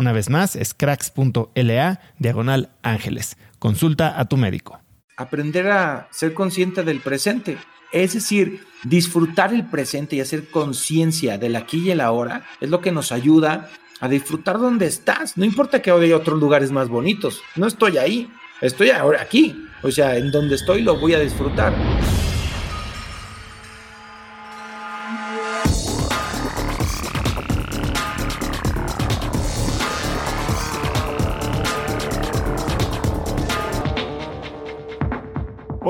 Una vez más, es cracks.la diagonal ángeles. Consulta a tu médico. Aprender a ser consciente del presente. Es decir, disfrutar el presente y hacer conciencia del aquí y el ahora es lo que nos ayuda a disfrutar donde estás. No importa que haya otros lugares más bonitos. No estoy ahí. Estoy ahora aquí. O sea, en donde estoy lo voy a disfrutar.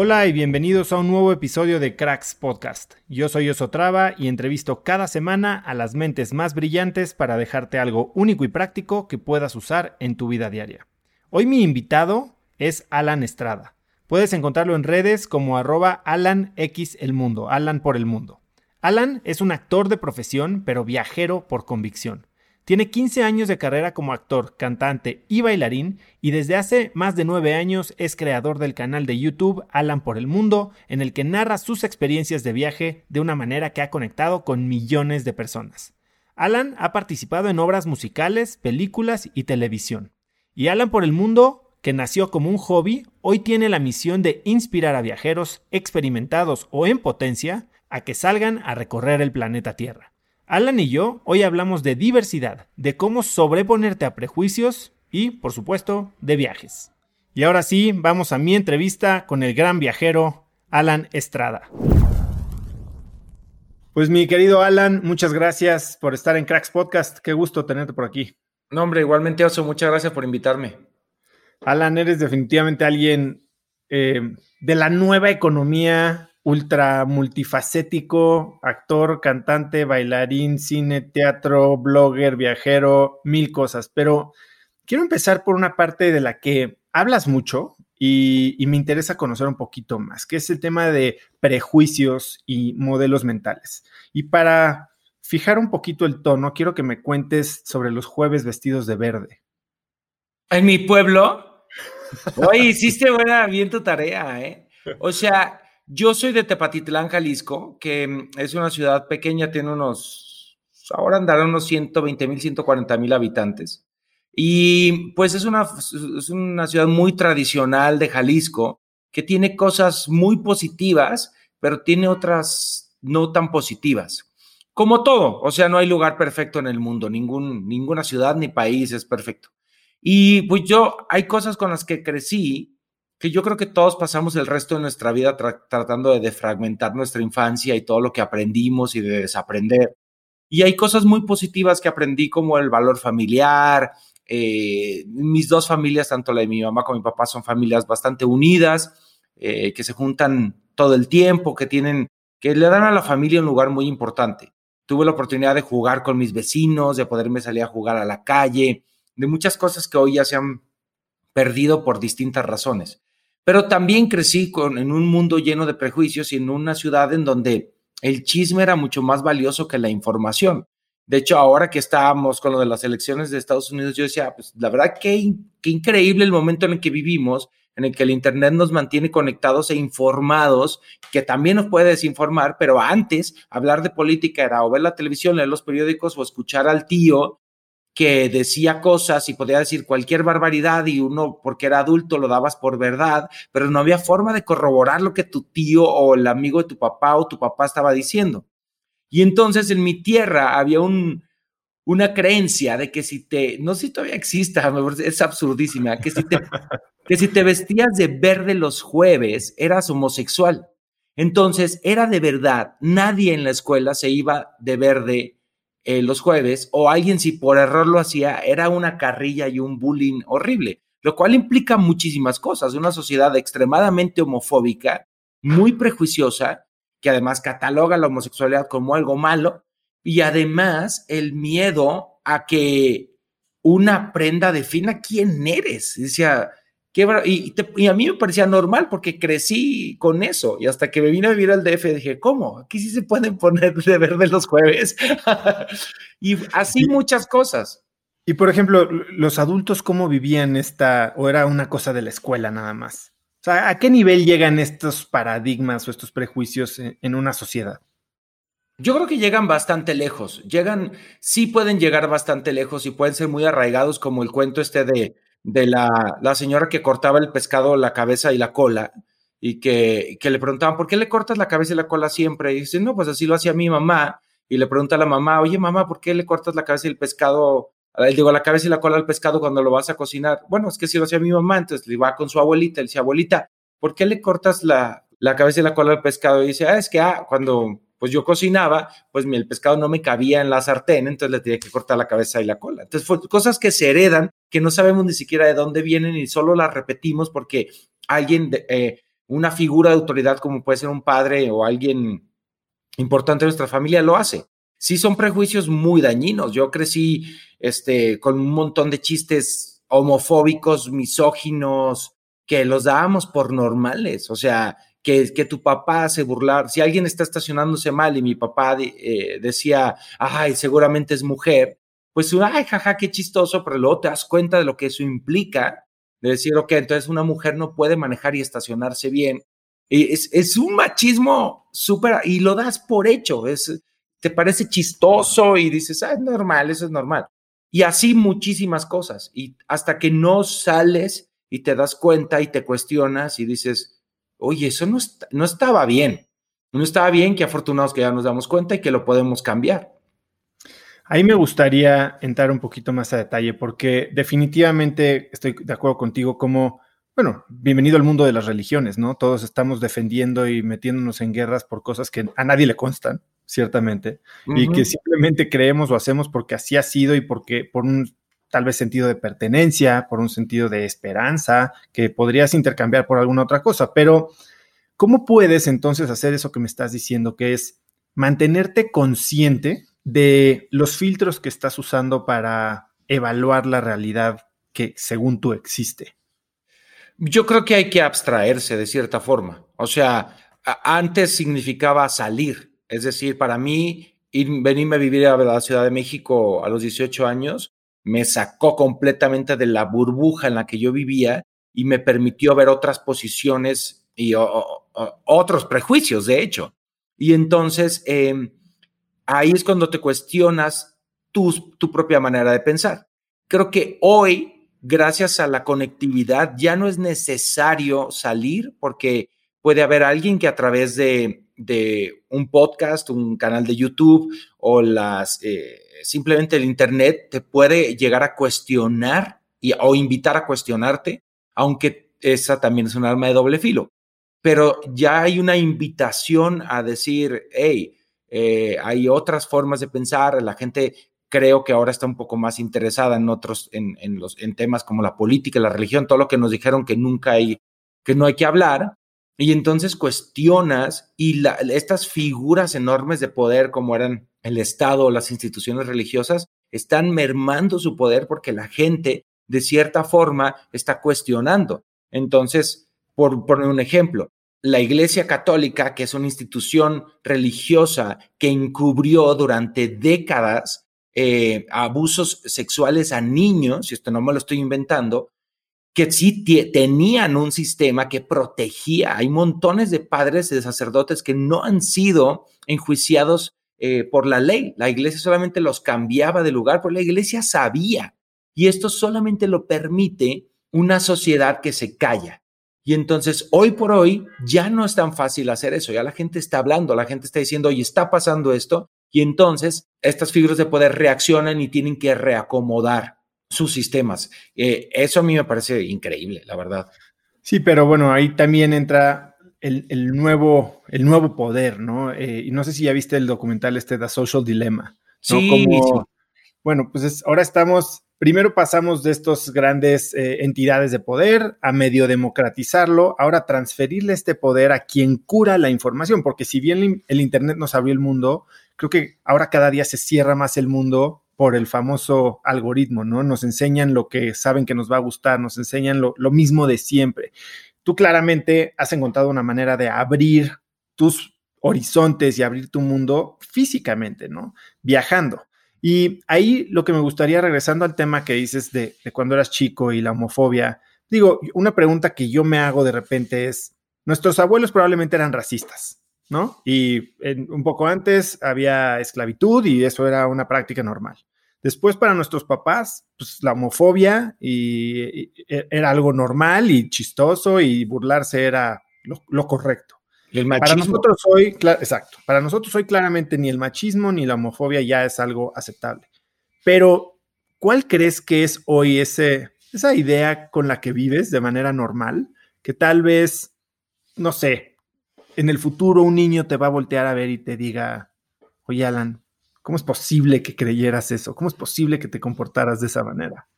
Hola y bienvenidos a un nuevo episodio de Cracks Podcast. Yo soy Osotrava y entrevisto cada semana a las mentes más brillantes para dejarte algo único y práctico que puedas usar en tu vida diaria. Hoy mi invitado es Alan Estrada. Puedes encontrarlo en redes como arroba Alan X Alan por el Mundo. Alan es un actor de profesión, pero viajero por convicción. Tiene 15 años de carrera como actor, cantante y bailarín y desde hace más de 9 años es creador del canal de YouTube Alan por el Mundo, en el que narra sus experiencias de viaje de una manera que ha conectado con millones de personas. Alan ha participado en obras musicales, películas y televisión. Y Alan por el Mundo, que nació como un hobby, hoy tiene la misión de inspirar a viajeros experimentados o en potencia a que salgan a recorrer el planeta Tierra. Alan y yo hoy hablamos de diversidad, de cómo sobreponerte a prejuicios y, por supuesto, de viajes. Y ahora sí, vamos a mi entrevista con el gran viajero Alan Estrada. Pues mi querido Alan, muchas gracias por estar en Cracks Podcast. Qué gusto tenerte por aquí. No, hombre, igualmente, Oso, muchas gracias por invitarme. Alan, eres definitivamente alguien eh, de la nueva economía ultra multifacético, actor, cantante, bailarín, cine, teatro, blogger, viajero, mil cosas. Pero quiero empezar por una parte de la que hablas mucho y, me interesa conocer un poquito más, que es el tema de prejuicios y modelos mentales. Y para fijar un poquito el tono, quiero que me cuentes sobre los jueves vestidos de verde. En mi pueblo, oye, hiciste buena bien tu tarea, ¿eh? O sea, yo soy de Tepatitlán, Jalisco, que mm, es una ciudad pequeña, tiene unos, ahora andarán unos 120 mil, 140 mil habitantes. Y pues es una, es una ciudad muy tradicional de Jalisco, que tiene cosas muy positivas, pero tiene otras no tan positivas. Como todo, o sea, no hay lugar perfecto en el mundo, ningún, ninguna ciudad ni país es perfecto. Y pues yo, hay cosas con las que crecí que yo creo que todos pasamos el resto de nuestra vida tratando de defragmentar nuestra infancia y todo lo que aprendimos y de desaprender. Y hay cosas muy positivas que aprendí como el valor familiar. Eh, mis dos familias, tanto la de mi mamá como mi papá, son familias bastante unidas, eh, que se juntan todo el tiempo, que tienen, que le dan a la familia un lugar muy importante. Tuve la oportunidad de jugar con mis vecinos, de poderme salir a jugar a la calle, de muchas cosas que hoy ya se han perdido por distintas razones. Pero también crecí con, en un mundo lleno de prejuicios y en una ciudad en donde el chisme era mucho más valioso que la información. De hecho, ahora que estábamos con lo de las elecciones de Estados Unidos, yo decía, pues la verdad que, qué increíble el momento en el que vivimos, en el que el Internet nos mantiene conectados e informados, que también nos puede desinformar, pero antes hablar de política era o ver la televisión, leer los periódicos o escuchar al tío que decía cosas y podía decir cualquier barbaridad y uno, porque era adulto, lo dabas por verdad, pero no había forma de corroborar lo que tu tío o el amigo de tu papá o tu papá estaba diciendo. Y entonces en mi tierra había un, una creencia de que si te, no sé si todavía exista, es absurdísima, que si te, que si te vestías de verde los jueves eras homosexual. Entonces era de verdad, nadie en la escuela se iba de verde eh, los jueves o alguien si por error lo hacía, era una carrilla y un bullying horrible, lo cual implica muchísimas cosas. Una sociedad extremadamente homofóbica, muy prejuiciosa, que además cataloga la homosexualidad como algo malo y además el miedo a que una prenda defina quién eres. Decía, y, a mí me parecía normal porque crecí con eso y hasta que me vine a vivir al DF dije, ¿cómo? Aquí sí se pueden poner de verde los jueves. y así muchas cosas. Y por ejemplo, los adultos, ¿cómo vivían esta, o era una cosa de la escuela nada más? O sea, ¿a qué nivel llegan estos paradigmas o estos prejuicios en una sociedad? Yo creo que llegan bastante lejos. Llegan, sí pueden llegar bastante lejos y pueden ser muy arraigados, como el cuento este de de la, la, señora que cortaba el pescado la cabeza y la cola y que, que, le preguntaban, ¿por qué le cortas la cabeza y la cola siempre? Y dice, no, pues así lo hacía mi mamá. Y le pregunta a la mamá, oye mamá, ¿por qué le cortas la cabeza y el pescado? Él digo, la cabeza y la cola al pescado cuando lo vas a cocinar. Bueno, es que si lo hacía mi mamá, entonces le va con su abuelita, le dice, abuelita, ¿por qué le cortas la, la cabeza y la cola al pescado? Y dice, ah, es que ah, cuando pues yo cocinaba, pues el pescado no me cabía en la sartén, entonces le tenía que cortar la cabeza y la cola. Entonces, cosas que se heredan, que no sabemos ni siquiera de dónde vienen y solo las repetimos porque alguien, eh, una figura de autoridad como puede ser un padre o alguien importante de nuestra familia lo hace. Sí son prejuicios muy dañinos. Yo crecí este, con un montón de chistes homofóbicos, misóginos, que los dábamos por normales. O sea, que, tu papá se burlar, si alguien está estacionándose mal y mi papá eh, decía, ay, seguramente es mujer, pues, ay, jaja, qué chistoso, pero luego te das cuenta de lo que eso implica, de decir, ok, entonces una mujer no puede manejar y estacionarse bien. Y es, es un machismo súper, y lo das por hecho, es, te parece chistoso y dices, ah, es normal, eso es normal. Y así muchísimas cosas. Y hasta que no sales y te das cuenta y te cuestionas y dices, oye, eso no, no estaba bien. No estaba bien, que afortunados que ya nos damos cuenta y que lo podemos cambiar. Ahí me gustaría entrar un poquito más a detalle porque definitivamente estoy de acuerdo contigo como, bueno, bienvenido al mundo de las religiones, ¿no? Todos estamos defendiendo y metiéndonos en guerras por cosas que a nadie le constan, ciertamente, y que simplemente creemos o hacemos porque así ha sido y porque por un tal vez sentido de pertenencia, por un sentido de esperanza, que podrías intercambiar por alguna otra cosa. Pero, ¿cómo puedes entonces hacer eso que me estás diciendo, que es mantenerte consciente de los filtros que estás usando para evaluar la realidad que según tú existe? Yo creo que hay que abstraerse de cierta forma. O sea, antes significaba salir. Es decir, para mí, venirme a vivir a la Ciudad de México a los 18 años me sacó completamente de la burbuja en la que yo vivía y me permitió ver otras posiciones y otros prejuicios, de hecho. Y entonces em, ahí es cuando te cuestionas tu, tu propia manera de pensar. Creo que hoy, gracias a la conectividad, ya no es necesario salir porque puede haber alguien que a través de, de un podcast, un canal de YouTube o las... Eh, simplemente el Internet te puede llegar a cuestionar y, o invitar a cuestionarte, aunque esa también es un arma de doble filo. Pero ya hay una invitación a decir, hey, eh, hay otras formas de pensar, la gente creo que ahora está un poco más interesada en otros, en, los, en temas como la política, la religión, todo lo que nos dijeron que nunca hay, que no hay que hablar. Y entonces cuestionas y estas figuras enormes de poder como eran el Estado o las instituciones religiosas están mermando su poder porque la gente de cierta forma está cuestionando. Entonces, por poner un ejemplo, la Iglesia Católica, que es una institución religiosa que encubrió durante décadas eh, abusos sexuales a niños, y esto no me lo estoy inventando, que sí tenían un sistema que protegía. Hay montones de padres y de sacerdotes que no han sido enjuiciados eh, por la ley. La iglesia solamente los cambiaba de lugar, pero la iglesia sabía. Y esto solamente lo permite una sociedad que se calla. Y entonces, hoy por hoy, ya no es tan fácil hacer eso. Ya la gente está hablando, la gente está diciendo, oye, está pasando esto. Y entonces, estas figuras de poder reaccionan y tienen que reacomodar sus sistemas. Eh, eso a mí me parece increíble, la verdad. Sí, pero bueno, ahí también entra el, nuevo, el nuevo poder, ¿no? Eh, y no sé si ya viste el documental este The Social Dilemma. Sí, Bueno, pues ahora estamos, primero pasamos de estas grandes eh, entidades de poder a medio democratizarlo, ahora transferirle este poder a quien cura la información, porque si bien el Internet nos abrió el mundo, creo que ahora cada día se cierra más el mundo por el famoso algoritmo, ¿no? Nos enseñan lo que saben que nos va a gustar, nos enseñan lo, mismo de siempre. Tú claramente has encontrado una manera de abrir tus horizontes y abrir tu mundo físicamente, ¿no? Viajando. Y ahí lo que me gustaría, regresando al tema que dices de, de, cuando eras chico y la homofobia, digo, una pregunta que yo me hago de repente es, nuestros abuelos probablemente eran racistas, ¿no? Y un poco antes había esclavitud y eso era una práctica normal. Después para nuestros papás, pues la homofobia y, e, era algo normal y chistoso y burlarse era lo, correcto. El machismo. Para nosotros hoy, exacto, para nosotros hoy claramente ni el machismo ni la homofobia ya es algo aceptable. Pero, ¿cuál crees que es hoy ese, esa idea con la que vives de manera normal? Que tal vez, no sé, en el futuro un niño te va a voltear a ver y te diga, oye Alan, ¿cómo es posible que creyeras eso? ¿Cómo es posible que te comportaras de esa manera?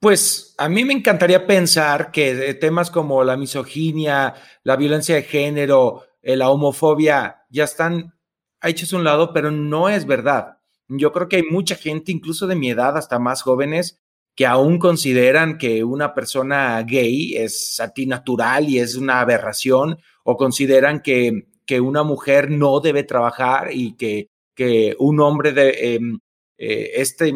Pues a mí me encantaría pensar que temas como la misoginia, la violencia de género, eh, la homofobia ya están hechos a un lado, pero no es verdad. Yo creo que hay mucha gente, incluso de mi edad, hasta más jóvenes, que aún consideran que una persona gay es antinatural y es una aberración o consideran que, que una mujer no debe trabajar y que, que un hombre de em, eh, este,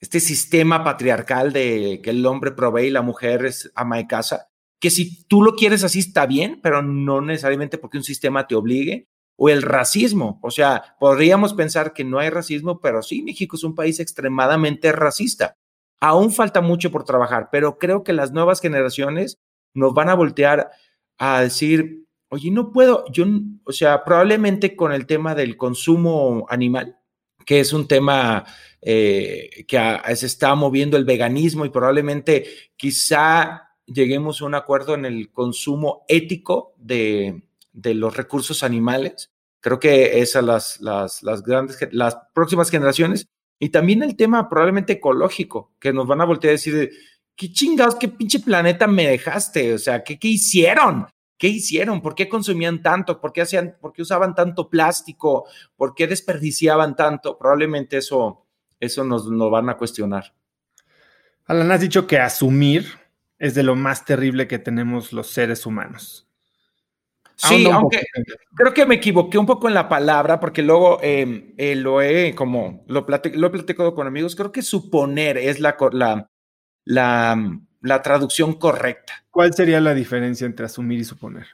este sistema patriarcal de que el hombre provee y la mujer es ama de casa, que si tú lo quieres así está bien, pero no necesariamente porque un sistema te obligue, o el racismo, o sea, podríamos pensar que no hay racismo, pero sí, México es un país extremadamente racista. Aún falta mucho por trabajar, pero creo que las nuevas generaciones nos van a voltear a decir, oye, no puedo, yo, o sea, probablemente con el tema del consumo animal, que es un tema eh, que se está moviendo el veganismo y probablemente quizá lleguemos a un acuerdo en el consumo ético de, los recursos animales. Creo que esas las, las, las grandes, las próximas generaciones. Y también el tema probablemente ecológico, que nos van a voltear a decir, ¿qué chingados, qué pinche planeta me dejaste? O sea, ¿qué, qué hicieron? ¿Qué hicieron? ¿Por qué consumían tanto? ¿Por qué, hacían, ¿Por qué usaban tanto plástico? ¿Por qué desperdiciaban tanto? Probablemente eso, eso nos, nos van a cuestionar. Alan, has dicho que asumir es de lo más terrible que tenemos los seres humanos. Sí, aunque creo que me equivoqué un poco en la palabra, porque luego em, eh, lo he como lo, lo he platicado con amigos. Creo que suponer es la, la, la, la traducción correcta. ¿Cuál sería la diferencia entre asumir y suponer?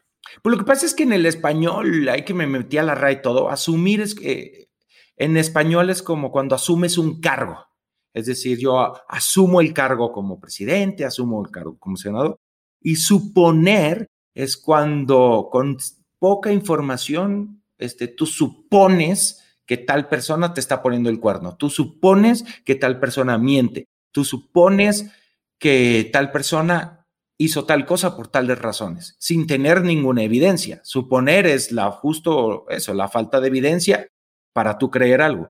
Pues lo que pasa es que en el español, hay que me metí a la RAE y todo, asumir es que en español es como cuando asumes un cargo. Es decir, yo asumo el cargo como presidente, asumo el cargo como senador. Y suponer es cuando con poca información, este, tú supones que tal persona te está poniendo el cuerno. Tú supones que tal persona miente. Tú supones que tal persona hizo tal cosa por tales razones, sin tener ninguna evidencia. Suponer es la justo eso, la falta de evidencia para tú creer algo.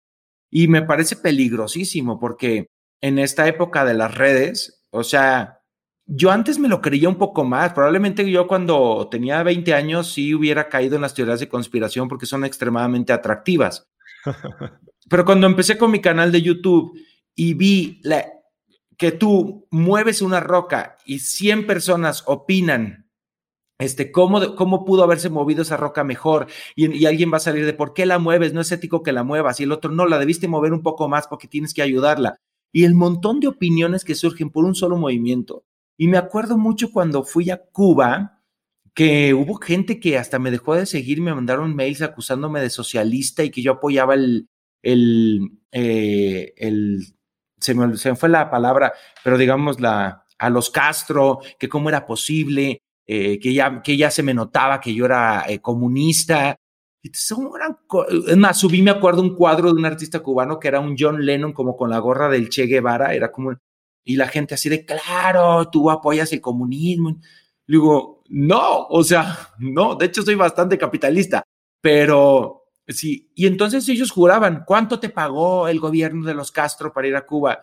Y me parece peligrosísimo porque en esta época de las redes, o sea, yo antes me lo creía un poco más. Probablemente yo cuando tenía 20 años sí hubiera caído en las teorías de conspiración porque son extremadamente atractivas. Pero cuando empecé con mi canal de YouTube y vi la, que tú mueves una roca y 100 personas opinan este, ¿cómo, ¿cómo pudo haberse movido esa roca mejor? Y, y, alguien va a salir de por qué la mueves, no es ético que la muevas, y el otro no, la debiste mover un poco más porque tienes que ayudarla. Y el montón de opiniones que surgen por un solo movimiento. Y me acuerdo mucho cuando fui a Cuba, que hubo gente que hasta me dejó de seguir, me mandaron mails acusándome de socialista y que yo apoyaba el, el, eh, el se me, fue la palabra, pero digamos la, a los Castro, que cómo era posible, eh, que, ya, que ya se me notaba que yo era eh, comunista. Es más, subí, me acuerdo, un cuadro de un artista cubano que era un John Lennon como con la gorra del Che Guevara, era como, y la gente así de, claro, tú apoyas el comunismo. Le digo, no, o sea, no, de hecho soy bastante capitalista, pero Sí, y entonces ellos juraban, ¿cuánto te pagó el gobierno de los Castro para ir a Cuba?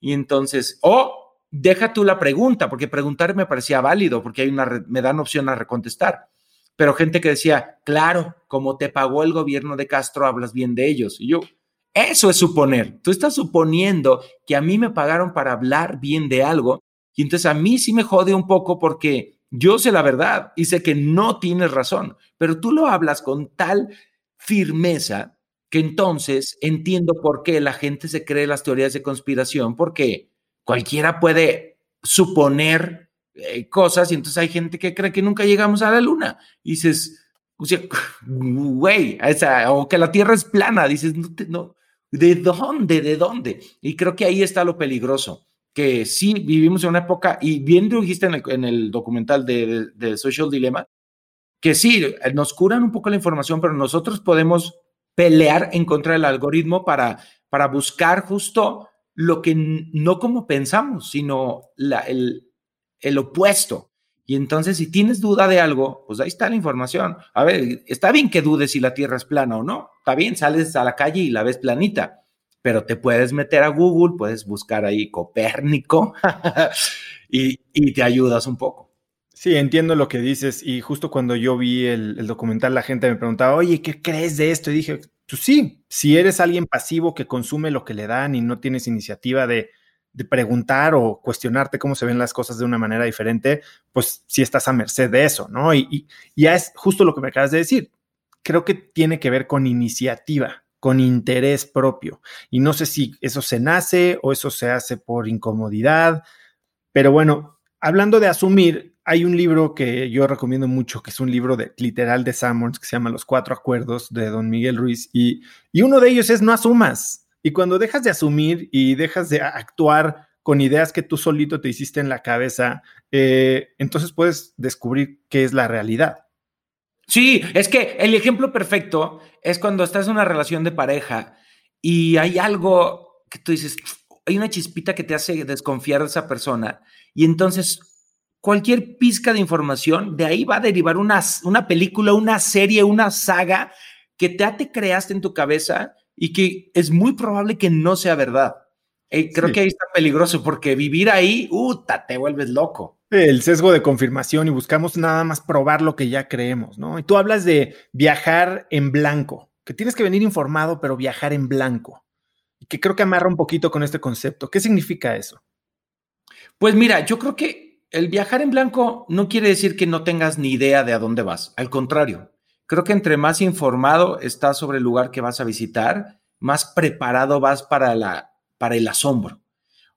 Y entonces, o oh, deja tú la pregunta, porque preguntar me parecía válido, porque hay una, me dan opción a recontestar. Pero gente que decía, claro, como te pagó el gobierno de Castro, hablas bien de ellos. Y yo, eso es suponer. Tú estás suponiendo que a mí me pagaron para hablar bien de algo, y entonces a mí sí me jode un poco porque yo sé la verdad y sé que no tienes razón, pero tú lo hablas con tal firmeza que entonces entiendo por qué la gente se cree las teorías de conspiración, porque cualquiera puede suponer eh, cosas y entonces hay gente que cree que nunca llegamos a la luna. Dices, o sea, güey, o que la Tierra es plana, dices, no, no, ¿de dónde? ¿De dónde? Y creo que ahí está lo peligroso, que sí vivimos en una época, y bien lo dijiste en el, en el documental de, de Social Dilemma, que sí, nos curan un poco la información, pero nosotros podemos pelear en contra del algoritmo para, para buscar justo lo que no como pensamos, sino la, el, el opuesto. Y entonces, si tienes duda de algo, pues ahí está la información. A ver, está bien que dudes si la Tierra es plana o no. Está bien, sales a la calle y la ves planita, pero te puedes meter a Google, puedes buscar ahí Copérnico y, y te ayudas un poco. Sí, entiendo lo que dices y justo cuando yo vi el, documental la gente me preguntaba, oye, ¿qué crees de esto? Y dije, pues sí, si eres alguien pasivo que consume lo que le dan y no tienes iniciativa de, preguntar o cuestionarte cómo se ven las cosas de una manera diferente, pues sí estás a merced de eso, ¿no? Y, y ya es justo lo que me acabas de decir. Creo que tiene que ver con iniciativa, con interés propio. Y no sé si eso se nace o eso se hace por incomodidad, pero bueno, hablando de asumir, hay un libro que yo recomiendo mucho, que es un libro de, literal de Sammons, que se llama Los Cuatro Acuerdos de Don Miguel Ruiz, y, y uno de ellos es no asumas. Y cuando dejas de asumir y dejas de actuar con ideas que tú solito te hiciste en la cabeza, eh, entonces puedes descubrir qué es la realidad. Sí, es que el ejemplo perfecto es cuando estás en una relación de pareja y hay algo que tú dices, hay una chispita que te hace desconfiar de esa persona y entonces cualquier pizca de información, de ahí va a derivar una, una película, una serie, una saga que te, te creaste en tu cabeza y que es muy probable que no sea verdad. Eh, creo que ahí está peligroso porque vivir ahí, ¡uta! te vuelves loco. El sesgo de confirmación y buscamos nada más probar lo que ya creemos, ¿no? Y tú hablas de viajar en blanco, que tienes que venir informado, pero viajar en blanco. Y que creo que amarra un poquito con este concepto. ¿Qué significa eso? Pues mira, yo creo que el viajar en blanco no quiere decir que no tengas ni idea de a dónde vas. Al contrario, creo que entre más informado estás sobre el lugar que vas a visitar, más preparado vas para, la, para el asombro.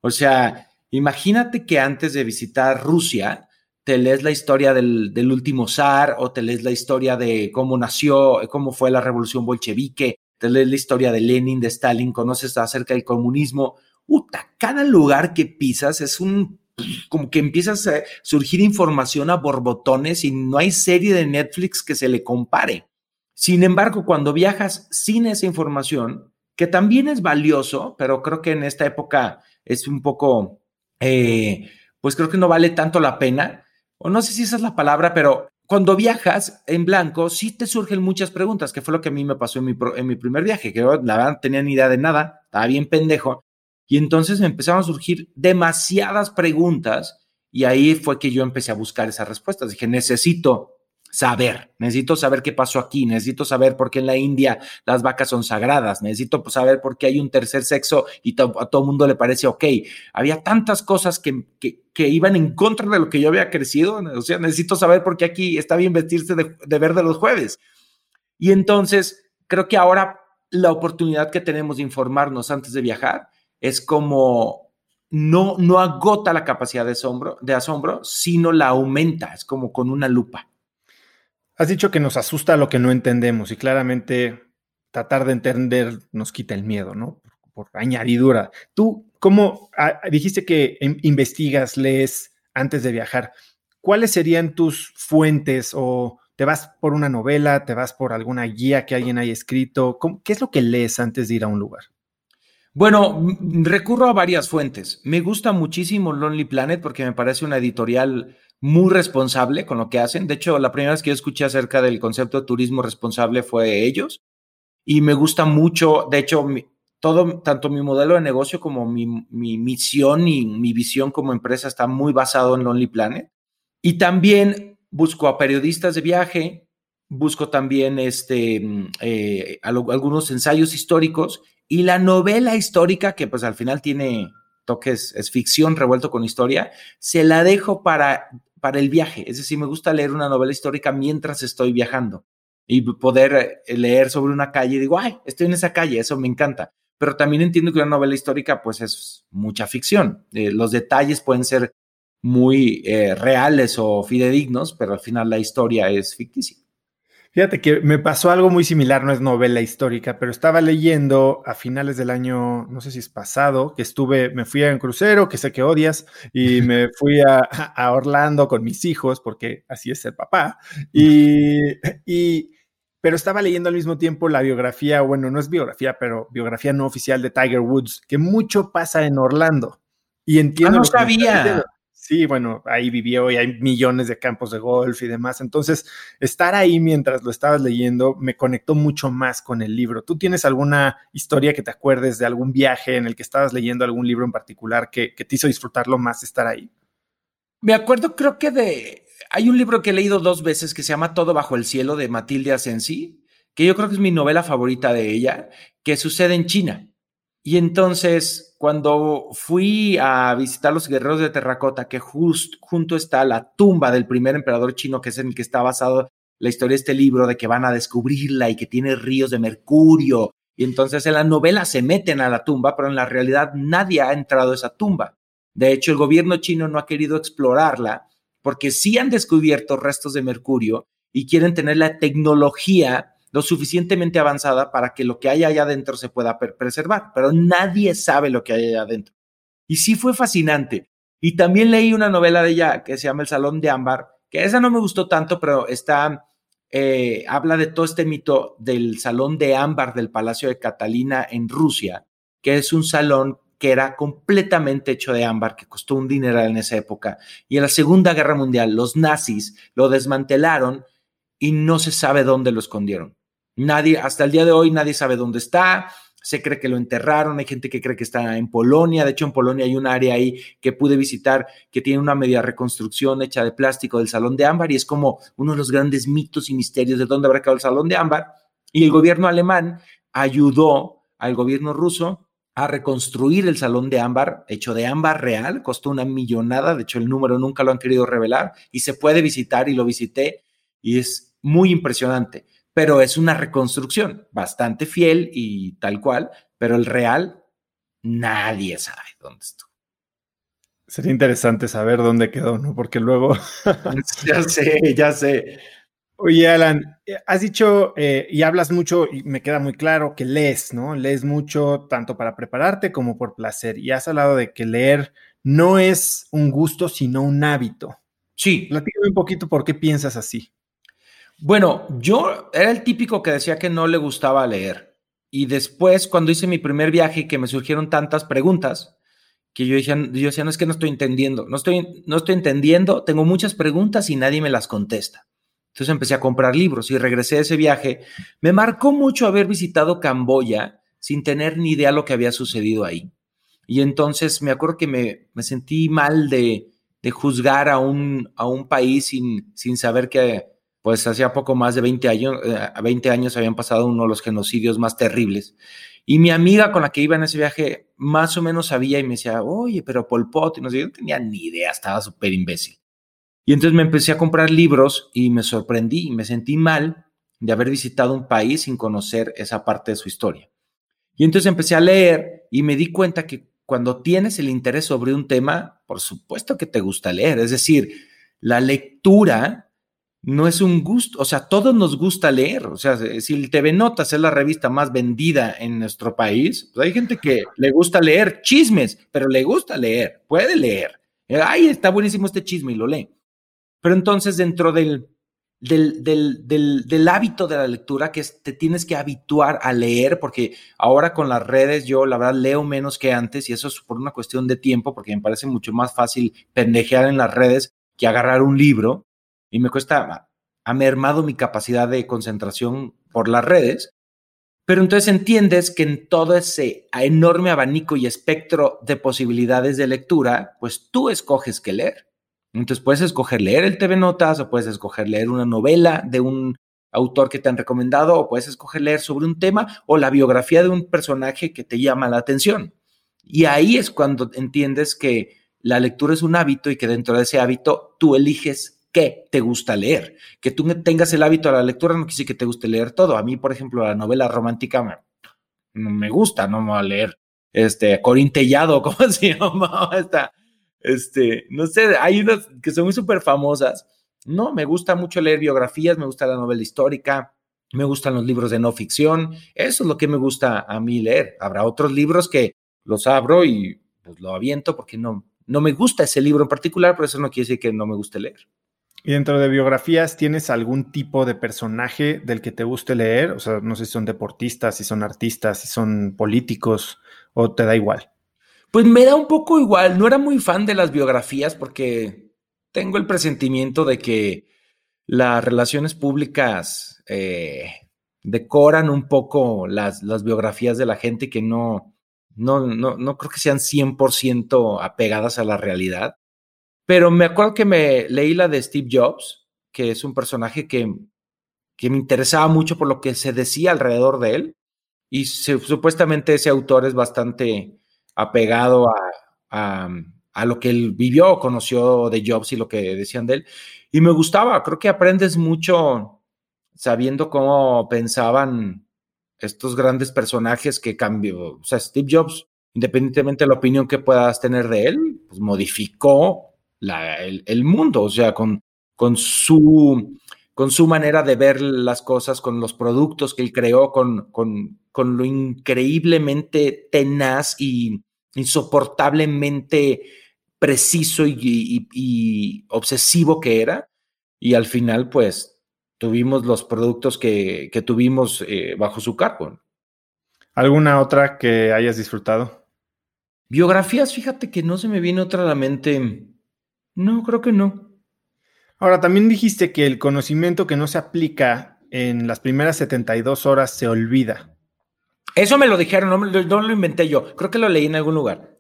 O sea, imagínate que antes de visitar Rusia, te lees la historia del, del, último zar o te lees la historia de cómo nació, cómo fue la revolución bolchevique, te lees la historia de Lenin, de Stalin, conoces acerca del comunismo. Uta, cada lugar que pisas es un como que empiezas a surgir información a borbotones y no hay serie de Netflix que se le compare. Sin embargo, cuando viajas sin esa información, que también es valioso, pero creo que en esta época es un poco, eh, pues creo que no vale tanto la pena, o no sé si esa es la palabra, pero cuando viajas en blanco, sí te surgen muchas preguntas, que fue lo que a mí me pasó en mi, en mi primer viaje, que yo la verdad no tenía ni idea de nada, estaba bien pendejo, y entonces me empezaron a surgir demasiadas preguntas y ahí fue que yo empecé a buscar esas respuestas. Dije, necesito saber, necesito saber qué pasó aquí, necesito saber por qué en la India las vacas son sagradas, necesito saber por qué hay un tercer sexo y a todo el mundo le parece ok. Había tantas cosas que, que, iban en contra de lo que yo había crecido, o sea, necesito saber por qué aquí está bien vestirse de, de verde los jueves. Y entonces, creo que ahora la oportunidad que tenemos de informarnos antes de viajar es como no, no agota la capacidad de asombro, de asombro, sino la aumenta, es como con una lupa. Has dicho que nos asusta lo que no entendemos y claramente tratar de entender nos quita el miedo, ¿no? Por, añadidura. Tú, ¿cómo ah, dijiste que investigas, lees antes de viajar? ¿Cuáles serían tus fuentes o te vas por una novela, te vas por alguna guía que alguien haya escrito? ¿Qué es lo que lees antes de ir a un lugar? Bueno, recurro a varias fuentes. Me gusta muchísimo Lonely Planet porque me parece una editorial muy responsable con lo que hacen. De hecho, la primera vez que yo escuché acerca del concepto de turismo responsable fue ellos. Y me gusta mucho, de hecho, todo, tanto mi modelo de negocio como mi, mi misión y mi visión como empresa está muy basado en Lonely Planet. Y también busco a periodistas de viaje, busco también este, mm, eh, algunos ensayos históricos y la novela histórica, que pues al final tiene toques, es ficción revuelto con historia, se la dejo para, para el viaje. Es decir, me gusta leer una novela histórica mientras estoy viajando y poder eh, leer sobre una calle y digo, ay, estoy en esa calle, eso me encanta. Pero también entiendo que una novela histórica pues es mucha ficción. Eh, los detalles pueden ser muy eh, reales o fidedignos, pero al final la historia es ficticia. Fíjate que me pasó algo muy similar, no es novela histórica, pero estaba leyendo a finales del año, no sé si es pasado, que estuve, me fui a un crucero, que sé que odias, y me fui a, a Orlando con mis hijos, porque así es el papá, y, y, pero estaba leyendo al mismo tiempo la biografía, bueno, no es biografía, pero biografía no oficial de Tiger Woods, que mucho pasa en Orlando. Y entiendo. Ah, no sabía. Sí, bueno, ahí vivió y hay millones de campos de golf y demás. Entonces, estar ahí mientras lo estabas leyendo me conectó mucho más con el libro. ¿Tú tienes alguna historia que te acuerdes de algún viaje en el que estabas leyendo algún libro en particular que, que te hizo disfrutarlo más estar ahí? Me acuerdo, creo que de. Hay un libro que he leído dos veces que se llama Todo bajo el cielo de Matilde Asensi, que yo creo que es mi novela favorita de ella, que sucede en China. Y entonces, cuando fui a visitar los guerreros de terracota, que justo junto está la tumba del primer emperador chino, que es en el que está basado la historia de este libro, de que van a descubrirla y que tiene ríos de mercurio. Y entonces en la novela se meten a la tumba, pero en la realidad nadie ha entrado a esa tumba. De hecho, el gobierno chino no ha querido explorarla porque sí han descubierto restos de mercurio y quieren tener la tecnología lo suficientemente avanzada para que lo que hay allá adentro se pueda preservar, pero nadie sabe lo que hay allá adentro. Y sí fue fascinante. Y también leí una novela de ella que se llama El Salón de Ámbar, que esa no me gustó tanto, pero está, eh, habla de todo este mito del Salón de Ámbar del Palacio de Catalina en Rusia, que es un salón que era completamente hecho de ámbar, que costó un dineral en esa época. Y en la Segunda Guerra Mundial, los nazis lo desmantelaron y no se sabe dónde lo escondieron. Nadie, hasta el día de hoy, nadie sabe dónde está. Se cree que lo enterraron. Hay gente que cree que está en Polonia. De hecho, en Polonia hay un área ahí que pude visitar que tiene una media reconstrucción hecha de plástico del Salón de Ámbar y es como uno de los grandes mitos y misterios de dónde habrá quedado el Salón de Ámbar. Y el gobierno alemán ayudó al gobierno ruso a reconstruir el Salón de Ámbar, hecho de ámbar real, costó una millonada, de hecho el número nunca lo han querido revelar y se puede visitar y lo visité y es muy impresionante pero es una reconstrucción bastante fiel y tal cual, pero el real nadie sabe dónde estuvo. Sería interesante saber dónde quedó, ¿no? Porque luego... ya sé, ya sé. Oye, Alan, has dicho eh, y hablas mucho, y me queda muy claro que lees, ¿no? Lees mucho tanto para prepararte como por placer. Y has hablado de que leer no es un gusto, sino un hábito. Sí. Platícame un poquito por qué piensas así. Bueno, yo era el típico que decía que no le gustaba leer. Y después, cuando hice mi primer viaje que me surgieron tantas preguntas, que yo decía, yo decía, no es que no estoy entendiendo, no estoy, no estoy entendiendo, tengo muchas preguntas y nadie me las contesta. Entonces empecé a comprar libros y regresé de ese viaje. Me marcó mucho haber visitado Camboya sin tener ni idea lo que había sucedido ahí. Y entonces me acuerdo que me, me sentí mal de, de, juzgar a un, a un país sin, sin saber que pues hacía poco más de 20 años, 20 eh, años habían pasado uno de los genocidios más terribles. Y mi amiga con la que iba en ese viaje más o menos sabía y me decía, oye, pero Pol Pot, y no sé, yo no tenía ni idea, estaba súper imbécil. Y entonces me empecé a comprar libros y me sorprendí y me sentí mal de haber visitado un país sin conocer esa parte de su historia. Y entonces empecé a leer y me di cuenta que cuando tienes el interés sobre un tema, por supuesto que te gusta leer. Es decir, la lectura no es un gusto, o sea, todos nos gusta leer, o sea, si el TV Notas es la revista más vendida en nuestro país, pues hay gente que le gusta leer chismes, pero le gusta leer, puede leer. Ay, está buenísimo este chisme y lo lee. Pero entonces dentro del, del, del, del, hábito de la lectura, que te tienes que habituar a leer, porque ahora con las redes yo la verdad leo menos que antes y eso es por una cuestión de tiempo, porque me parece mucho más fácil pendejear en las redes que agarrar un libro y me cuesta, ha mermado mi capacidad de concentración por las redes, pero entonces entiendes que en todo ese enorme abanico y espectro de posibilidades de lectura, pues tú escoges qué leer. Entonces puedes escoger leer el TV Notas o puedes escoger leer una novela de un autor que te han recomendado o puedes escoger leer sobre un tema o la biografía de un personaje que te llama la atención. Y ahí es cuando entiendes que la lectura es un hábito y que dentro de ese hábito tú eliges qué te gusta leer. Que tú tengas el hábito de la lectura no quiere decir que te guste leer todo. A mí, por ejemplo, la novela romántica me, me gusta, no me voy a leer. Este, Corintellado, ¿cómo se llama? Esta, este, no sé, hay unas que son súper famosas. No, me gusta mucho leer biografías, me gusta la novela histórica, me gustan los libros de no ficción. Eso es lo que me gusta a mí leer. Habrá otros libros que los abro y pues lo aviento porque no, no me gusta ese libro en particular, pero eso no quiere decir que no me guste leer. Y dentro de biografías, ¿tienes algún tipo de personaje del que te guste leer? O sea, no sé si son deportistas, si son artistas, si son políticos, o te da igual. Pues me da un poco igual. No era muy fan de las biografías porque tengo el presentimiento de que las relaciones públicas eh, decoran un poco las, las, biografías de la gente que no, no, no, no creo que sean 100% apegadas a la realidad. Pero me acuerdo que me leí la de Steve Jobs, que es un personaje que, que me interesaba mucho por lo que se decía alrededor de él. Y supuestamente ese autor es bastante apegado a, a, lo que él vivió, conoció de Jobs y lo que decían de él. Y me gustaba, creo que aprendes mucho sabiendo cómo pensaban estos grandes personajes que cambió. O sea, Steve Jobs, independientemente de la opinión que puedas tener de él, pues modificó el, mundo, o sea, con, con, su, con su manera de ver las cosas, con los productos que él creó, con, con, con lo increíblemente tenaz y insoportablemente preciso y, obsesivo que era. Y al final, pues, tuvimos los productos que, que tuvimos eh, bajo su cargo. ¿Alguna otra que hayas disfrutado? Biografías, fíjate que no se me viene otra a la mente. No, creo que no. Ahora, también dijiste que el conocimiento que no se aplica en las primeras 72 horas se olvida. Eso me lo dijeron, no, lo inventé yo. Creo que lo leí en algún lugar.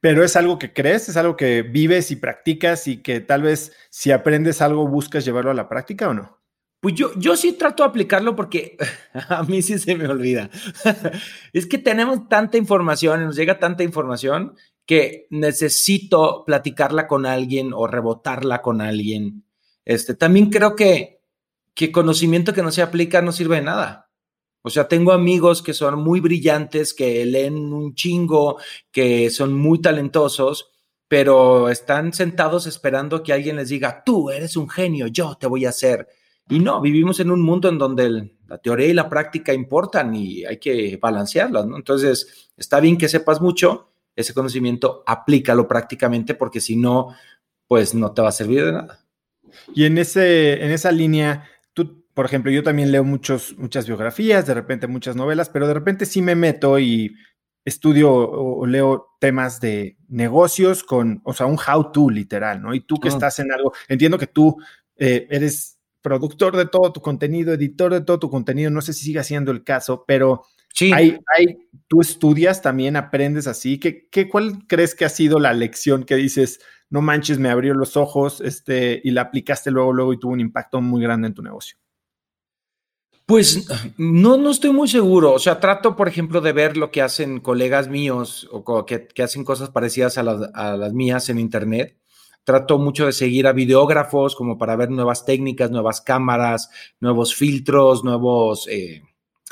Pero es algo que crees, es algo que vives y practicas y que tal vez si aprendes algo buscas llevarlo a la práctica o no. Pues yo, yo sí trato de aplicarlo porque a mí sí se me olvida. es que tenemos tanta información, nos llega tanta información que necesito platicarla con alguien o rebotarla con alguien. Este, también creo que, que conocimiento que no se aplica no sirve de nada. O sea, tengo amigos que son muy brillantes, que leen un chingo, que son muy talentosos, pero están sentados esperando que alguien les diga, tú eres un genio, yo te voy a hacer. Y no, vivimos en un mundo en donde la teoría y la práctica importan y hay que balancearlas. Entonces, está bien que sepas mucho, ese conocimiento, aplícalo prácticamente porque si no, pues no te va a servir de nada. Y en, ese, en esa línea, tú, por ejemplo, yo también leo muchos, muchas biografías, de repente muchas novelas, pero de repente sí me meto y estudio o, leo temas de negocios con, o sea, un how to literal, ¿no? Y tú que estás en algo, entiendo que tú eh, eres productor de todo tu contenido, editor de todo tu contenido, no sé si sigue siendo el caso, pero sí. hay, hay, tú estudias también, aprendes así, ¿Qué, qué, ¿cuál crees que ha sido la lección que dices, no manches, me abrió los ojos este, y la aplicaste luego, luego y tuvo un impacto muy grande en tu negocio? Pues no, no estoy muy seguro. O sea, trato, por ejemplo, de ver lo que hacen colegas míos o que, hacen cosas parecidas a las, mías en Internet. Trato mucho de seguir a videógrafos como para ver nuevas técnicas, nuevas cámaras, nuevos filtros, nuevos eh,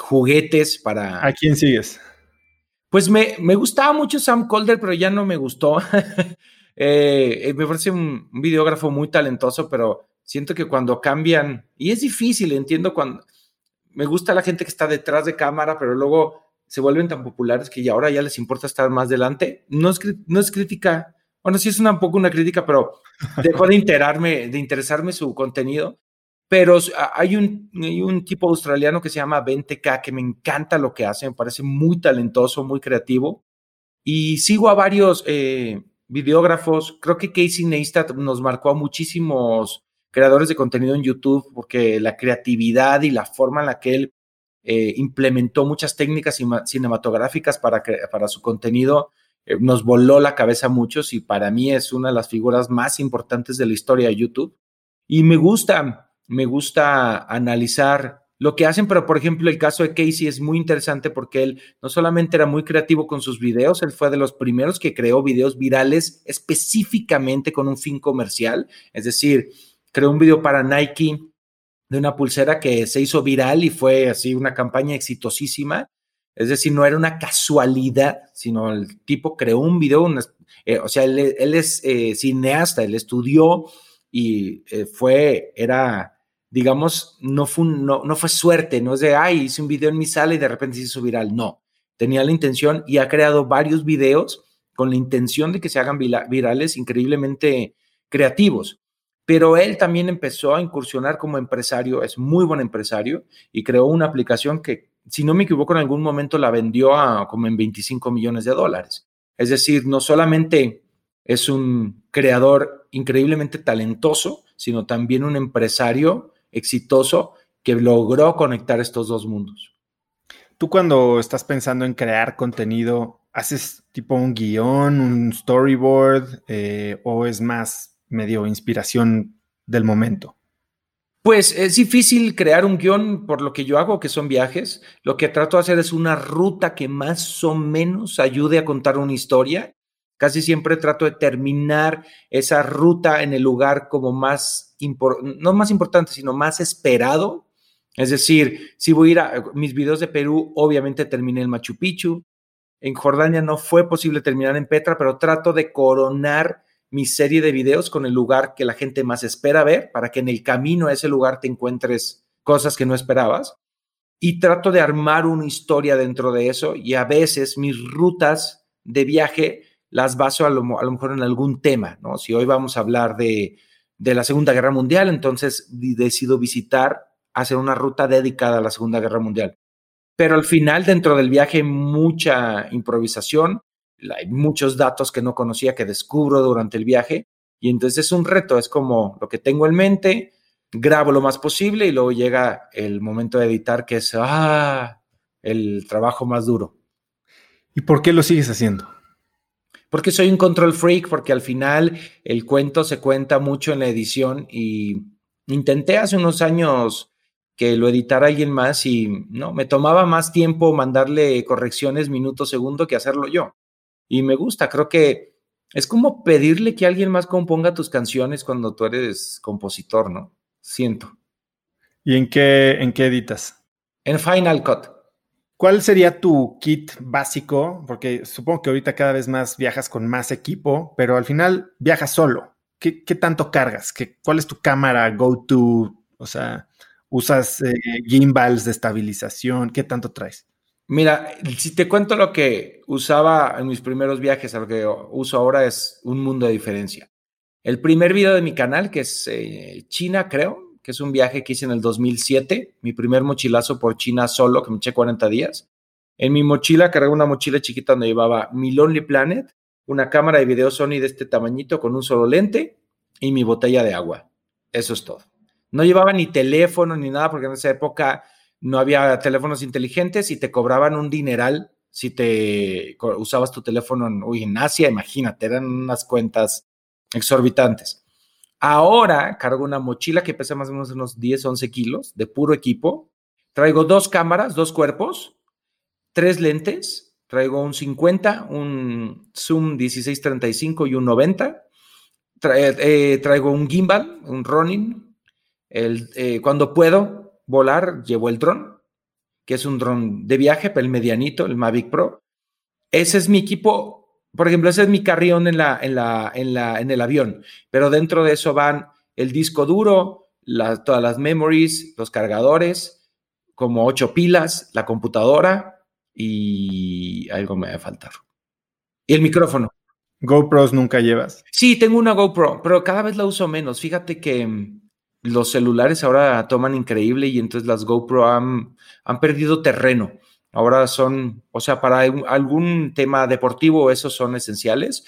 juguetes para... ¿A quién sigues? Pues me, me gustaba mucho Sam Calder, pero ya no me gustó. Eh, eh, me parece un, un videógrafo muy talentoso, pero siento que cuando cambian, y es difícil, entiendo cuando me gusta la gente que está detrás de cámara, pero luego se vuelven tan populares que ya ahora ya les importa estar más delante. No es, no es crítica, bueno, sí es una, un poco una crítica, pero dejo de, enterarme, de interesarme su contenido. Pero hay un, un tipo australiano que se llama 20K que me encanta lo que hace, me parece muy talentoso, muy creativo. Y sigo a varios eh, videógrafos. Creo que Casey Neistat nos marcó a muchísimos creadores de contenido en YouTube, porque la creatividad y la forma en la que él eh, implementó muchas técnicas cinematográficas para, para su contenido eh, nos voló la cabeza a muchos y para mí es una de las figuras más importantes de la historia de YouTube. Y me gusta, me gusta analizar lo que hacen, pero por ejemplo el caso de Casey es muy interesante porque él no solamente era muy creativo con sus videos, él fue de los primeros que creó videos virales específicamente con un fin comercial, es decir, creó un video para Nike de una pulsera que se hizo viral y fue así una campaña exitosísima. Es decir, no era una casualidad, sino el tipo creó un video, eh, o sea, él, es eh, cineasta, él estudió y eh, fue, era, digamos, no fue, no, no fue suerte, no es de, ay, hice un video en mi sala y de repente se hizo viral, no. Tenía la intención y ha creado varios videos con la intención de que se hagan virales increíblemente creativos pero él también empezó a incursionar como empresario, es muy buen empresario y creó una aplicación que, si no me equivoco, en algún momento la vendió a como en 25 millones de dólares. Es decir, no solamente es un creador increíblemente talentoso, sino también un empresario exitoso que logró conectar estos dos mundos. Tú cuando estás pensando en crear contenido, ¿haces tipo un guion, un storyboard eh, o es más medio inspiración del momento? Pues es difícil crear un guion por lo que yo hago, que son viajes. Lo que trato de hacer es una ruta que más o menos ayude a contar una historia. Casi siempre trato de terminar esa ruta en el lugar como más, no más importante, sino más esperado. Es decir, si voy a ir a mis videos de Perú, obviamente terminé el Machu Picchu. En Jordania no fue posible terminar en Petra, pero trato de coronar mi serie de videos con el lugar que la gente más espera ver, para que en el camino a ese lugar te encuentres cosas que no esperabas. Y trato de armar una historia dentro de eso y a veces mis rutas de viaje las baso a lo, mejor en algún tema, ¿no? Si hoy vamos a hablar de, de la Segunda Guerra Mundial, entonces decido visitar, hacer una ruta dedicada a la Segunda Guerra Mundial. Pero al final, dentro del viaje, mucha improvisación, hay muchos datos que no conocía que descubro durante el viaje y entonces es un reto, es como lo que tengo en mente, grabo lo más posible y luego llega el momento de editar que es ah, el trabajo más duro. ¿Y por qué lo sigues haciendo? Porque soy un control freak, porque al final el cuento se cuenta mucho en la edición y intenté hace unos años que lo editara alguien más y no, me tomaba más tiempo mandarle correcciones minuto segundo que hacerlo yo y me gusta, creo que es como pedirle que alguien más componga tus canciones cuando tú eres compositor, ¿no? Siento. ¿Y en qué, en qué editas? En Final Cut. ¿Cuál sería tu kit básico? Porque supongo que ahorita cada vez más viajas con más equipo, pero al final viajas solo. ¿Qué, tanto cargas? ¿Qué, ¿Cuál es tu cámara go-to? O sea, ¿usas eh, de estabilización? ¿Qué tanto traes? Mira, si te cuento lo que usaba en mis primeros viajes a lo que uso ahora es un mundo de diferencia. El primer video de mi canal, que es eh, China, creo, es un viaje que hice en el 2007, mi primer mochilazo por China solo, que me eché 40 días. En mi mochila cargaba una mochila chiquita donde llevaba mi Lonely Planet, una cámara de video Sony de este tamañito con un solo lente y mi botella de agua. Eso es todo. No llevaba ni teléfono ni nada porque en esa época no había teléfonos inteligentes y te cobraban un dineral si te usabas tu teléfono en, uy, en Asia, imagínate, eran unas cuentas exorbitantes. Ahora cargo una mochila que pesa más o menos unos 10, 11 kilos de puro equipo. Traigo dos cámaras, dos cuerpos, tres lentes. Traigo un 50, un Zoom 1635 y un 90. Eh, traigo un gimbal, un Ronin. Eh, cuando puedo volar, llevo el dron, que es un dron de viaje, el medianito, el Mavic Pro. Ese es mi equipo por ejemplo, ese es mi carrión en, la, en, la, en, la, en el avión, pero dentro de eso van el disco duro, todas las memories, los cargadores, como ocho pilas, la computadora y algo me va a faltar. Y el micrófono. GoPros nunca llevas. Sí, tengo una GoPro, pero cada vez la uso menos. Fíjate que mm, los celulares ahora toman increíble y entonces las GoPro han, han perdido terreno. Ahora son, o sea, para algún tema deportivo esos son esenciales,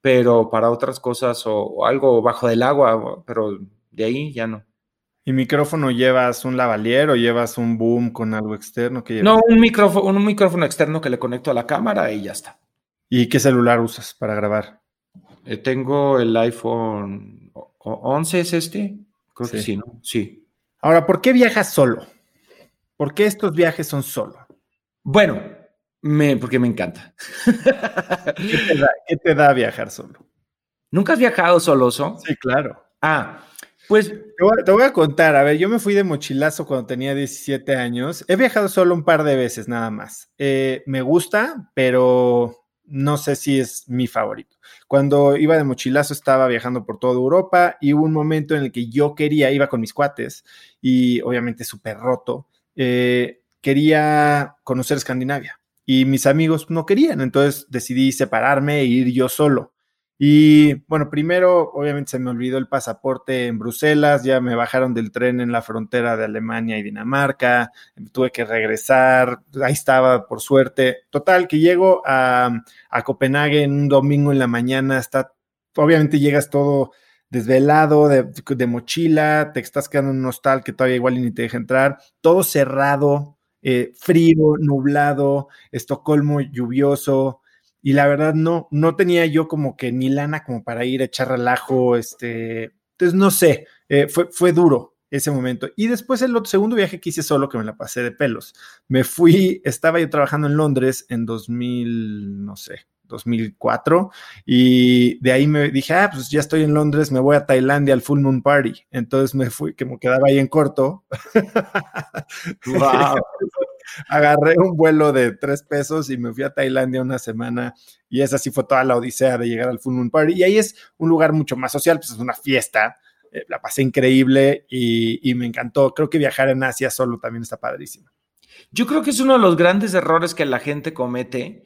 pero para otras cosas o, algo bajo del agua, pero de ahí ya no. ¿Y micrófono llevas un lavalier o llevas un boom con algo externo? Que no, un micrófono, un micrófono externo que le conecto a la cámara y ya está. ¿Y qué celular usas para grabar? Eh, tengo el iPhone 11, ¿es este? Creo que sí, ¿no? Sí. Ahora, ¿por qué viajas solo? ¿Por qué estos viajes son solo? Bueno, me, porque me encanta. ¿Qué te, da, viajar solo? ¿Nunca has viajado solo, ¿so? Sí, claro. Ah, pues... Te voy, a, contar, a ver, yo me fui de mochilazo cuando tenía 17 años. He viajado solo un par de veces nada más. Eh, me gusta, pero no sé si es mi favorito. Cuando iba de mochilazo estaba viajando por toda Europa y hubo un momento en el que yo quería, iba con mis cuates y obviamente súper roto. Eh, quería conocer Escandinavia y mis amigos no querían, entonces decidí separarme e ir yo solo. Y bueno, primero obviamente se me olvidó el pasaporte en Bruselas, ya me bajaron del tren en la frontera de Alemania y Dinamarca, tuve que regresar, ahí estaba por suerte. Total, que llego a, a Copenhague un domingo en la mañana, está, obviamente llegas todo desvelado, de, de, mochila, te estás quedando en un hostal que todavía igual ni te deja entrar, todo cerrado, eh, frío, nublado, Estocolmo lluvioso, y la verdad no, no tenía yo como que ni lana como para ir a echar relajo, este, entonces no sé, eh, fue, fue duro ese momento. Y después el segundo viaje que hice solo, que me la pasé de pelos, me fui, estaba yo trabajando en Londres en 2000, no sé, 2004 y de ahí me dije, ah, pues ya estoy en Londres, me voy a Tailandia al Full Moon Party. Entonces me fui, que me quedaba ahí en corto. Wow. Agarré un vuelo de tres pesos y me fui a Tailandia una semana y esa sí fue toda la odisea de llegar al Full Moon Party. Y ahí es un lugar mucho más social, pues es una fiesta. Eh, la pasé increíble y, y me encantó. Creo que viajar en Asia solo también está padrísimo. Yo creo que es uno de los grandes errores que la gente comete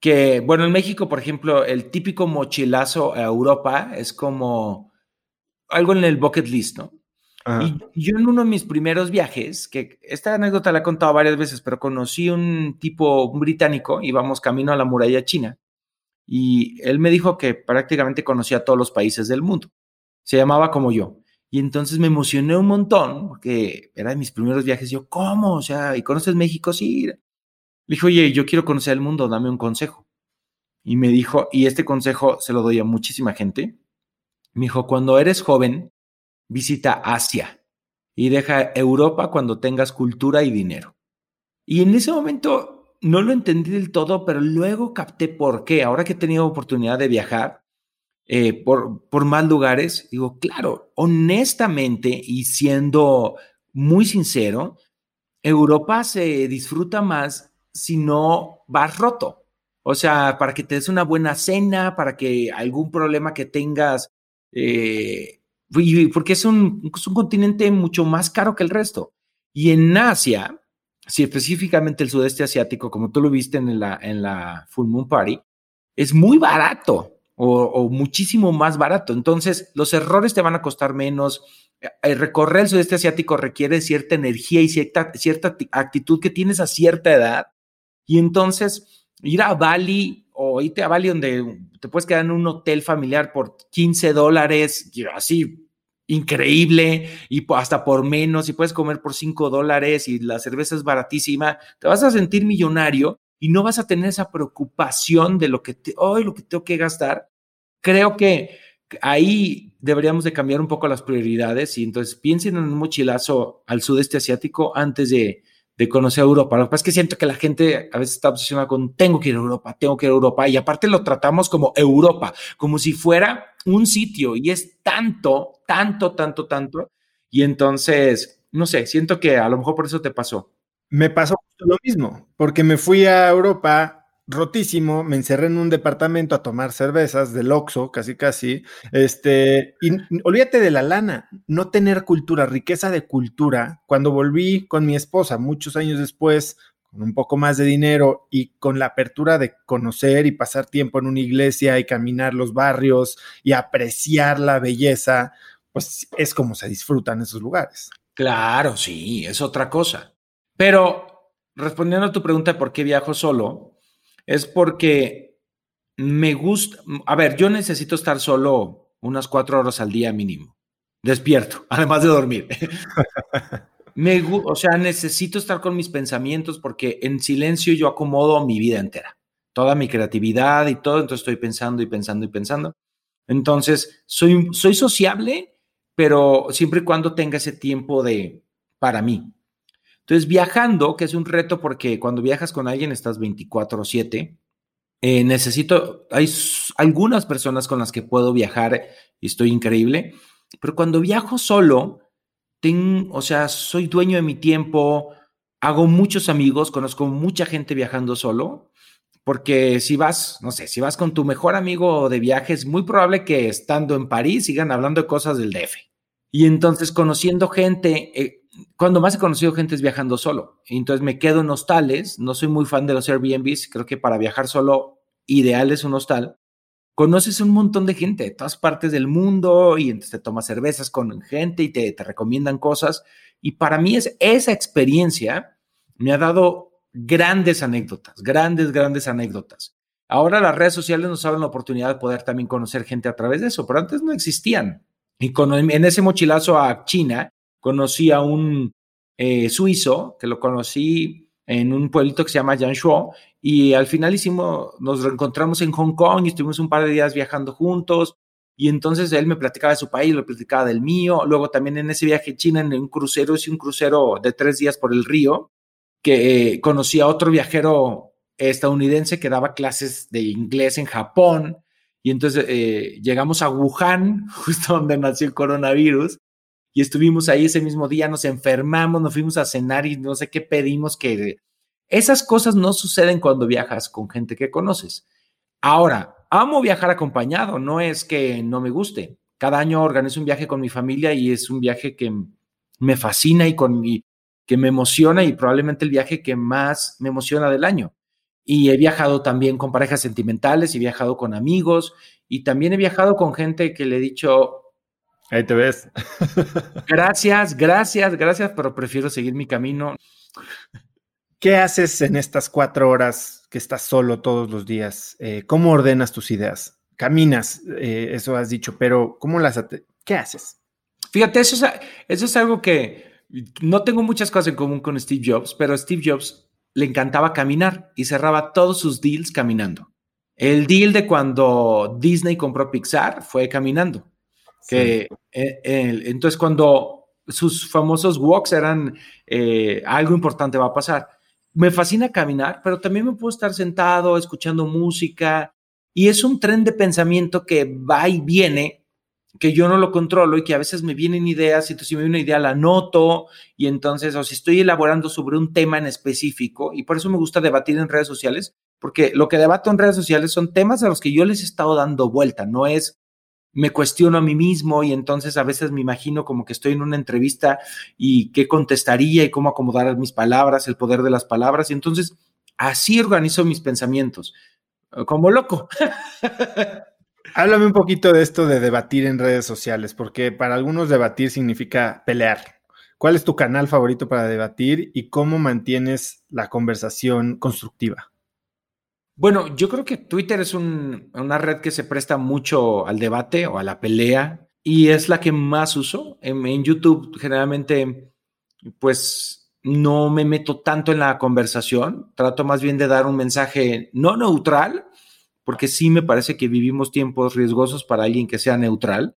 que, bueno, en México, por ejemplo, el típico mochilazo a Europa es como algo en el bucket list, ¿no? Y yo en uno de mis primeros viajes, que esta anécdota la he contado varias veces, pero conocí un tipo, un británico, íbamos camino a la muralla china, y él me dijo que prácticamente conocía todos los países del mundo. Se llamaba como yo. Y entonces me emocioné un montón, porque era de mis primeros viajes. Yo, ¿cómo? O sea, ¿y conoces México? Sí. Le oye, yo quiero conocer el mundo, dame un consejo. Y me dijo, y este consejo se lo doy a muchísima gente. Me dijo, cuando eres joven, visita Asia y deja Europa cuando tengas cultura y dinero. Y en ese momento no lo entendí del todo, pero luego capté por qué. Ahora que he tenido oportunidad de viajar eh, por, por más lugares, digo, claro, honestamente y siendo muy sincero, Europa se disfruta más si no vas roto. O sea, para que te des una buena cena, para que algún problema que tengas, eh, porque es un, es un continente mucho más caro que el resto. Y en Asia, si específicamente el sudeste asiático, como tú lo viste en la, en la Full Moon Party, es muy barato o, muchísimo más barato. Entonces, los errores te van a costar menos. El recorrer el sudeste asiático requiere cierta energía y cierta, cierta actitud que tienes a cierta edad Y entonces, ir a Bali o irte a Bali donde te puedes quedar en un hotel familiar por 15 dólares, así increíble y hasta por menos y puedes comer por 5 dólares y la cerveza es baratísima, te vas a sentir millonario y no vas a tener esa preocupación de lo que te, hoy lo que tengo que gastar. Creo que ahí deberíamos de cambiar un poco las prioridades y entonces piensen en un mochilazo al sudeste asiático antes de, de conocer Europa. Lo que pasa es que siento que la gente a veces está obsesionada con tengo que ir a Europa, tengo que ir a Europa y aparte lo tratamos como Europa, como si fuera un sitio y es tanto, tanto, tanto, tanto. Y entonces, no sé, siento que a lo mejor por eso te pasó. Me pasó lo mismo, porque me fui a Europa rotísimo, me encerré en un departamento a tomar cervezas del Oxxo, casi casi, este, y olvídate de la lana, no tener cultura, riqueza de cultura. Cuando volví con mi esposa muchos años después, con un poco más de dinero y con la apertura de conocer y pasar tiempo en una iglesia y caminar los barrios y apreciar la belleza, pues es como se disfrutan esos lugares. Claro, sí, es otra cosa. Pero respondiendo a tu pregunta de por qué viajo solo, es porque me gusta, a ver, yo necesito estar solo unas cuatro horas al día mínimo, despierto, además de dormir. me, o sea, necesito estar con mis pensamientos porque en silencio yo acomodo mi vida entera, toda mi creatividad y todo, entonces estoy pensando y pensando y pensando. Entonces, soy, soy sociable, pero siempre y cuando tenga ese tiempo de para mí. Entonces, viajando, que es un reto porque cuando viajas con alguien estás 24/7, eh, necesito, hay algunas personas con las que puedo viajar y estoy increíble, pero cuando viajo solo, tengo, o sea, soy dueño de mi tiempo, hago muchos amigos, conozco mucha gente viajando solo, porque si vas, no sé, si vas con tu mejor amigo de viaje, es muy probable que estando en París sigan hablando de cosas del DF. Y entonces conociendo gente, eh, cuando más he conocido gente es viajando solo. Entonces me quedo en hostales. No soy muy fan de los Airbnbs. Creo que para viajar solo, ideal es un hostal. Conoces un montón de gente de todas partes del mundo y entonces te tomas cervezas con gente y te, te recomiendan cosas. Y para mí es esa experiencia me ha dado grandes anécdotas, grandes, grandes anécdotas. Ahora las redes sociales nos abren la oportunidad de poder también conocer gente a través de eso, pero antes no existían. Y con, en ese mochilazo a China, conocí a un eh, suizo que lo conocí en un pueblito que se llama Yanshuo y al final hicimos, nos reencontramos en Hong Kong y estuvimos un par de días viajando juntos. Y entonces él me platicaba de su país, lo platicaba del mío, luego también en ese viaje a China en un crucero, hice un crucero de tres días por el río, que eh, conocí a otro viajero estadounidense que daba clases de inglés en Japón y entonces eh, llegamos a Wuhan, justo donde nació el coronavirus, y estuvimos ahí ese mismo día, nos enfermamos, nos fuimos a cenar y no sé qué pedimos que... Esas cosas no suceden cuando viajas con gente que conoces. Ahora, amo viajar acompañado, no es que no me guste. Cada año organizo un viaje con mi familia y es un viaje que me fascina y con mi, que me emociona y probablemente el viaje que más me emociona del año. Y he viajado también con parejas sentimentales, he viajado con amigos y también he viajado con gente que le he dicho, Ahí te ves. Gracias, gracias, gracias, pero prefiero seguir mi camino. ¿Qué haces en estas cuatro horas que estás solo todos los días? Eh, ¿Cómo ordenas tus ideas? Caminas, eh, eso has dicho, pero ¿cómo las... ¿Qué haces? Fíjate, eso es, eso es algo que no tengo muchas cosas en común con Steve Jobs, pero Steve Jobs le encantaba caminar y cerraba todos sus deals caminando. El deal de cuando Disney compró Pixar fue caminando. Que, eh, entonces, cuando sus famosos walks eran eh, algo importante va a pasar. Me fascina caminar, pero también me puedo estar sentado escuchando música y es un tren de pensamiento que va y viene, que yo no lo controlo y que a veces me vienen ideas y entonces si me viene una idea la noto y entonces o si estoy elaborando sobre un tema en específico y por eso me gusta debatir en redes sociales, porque lo que debato en redes sociales son temas a los que yo les he estado dando vuelta, no es me cuestiono a mí mismo y entonces a veces me imagino como que estoy en una entrevista y qué contestaría y cómo acomodar mis palabras, el poder de las palabras. Y entonces así organizo mis pensamientos, como loco. Háblame un poquito de esto de debatir en redes sociales, porque para algunos debatir significa pelear. ¿Cuál es tu canal favorito para debatir y cómo mantienes la conversación constructiva? Bueno, yo creo que Twitter es una red que se presta mucho al debate o a la pelea y es la que más uso. En, YouTube generalmente, pues no me meto tanto en la conversación, trato más bien de dar un mensaje no neutral, porque sí me parece que vivimos tiempos riesgosos para alguien que sea neutral,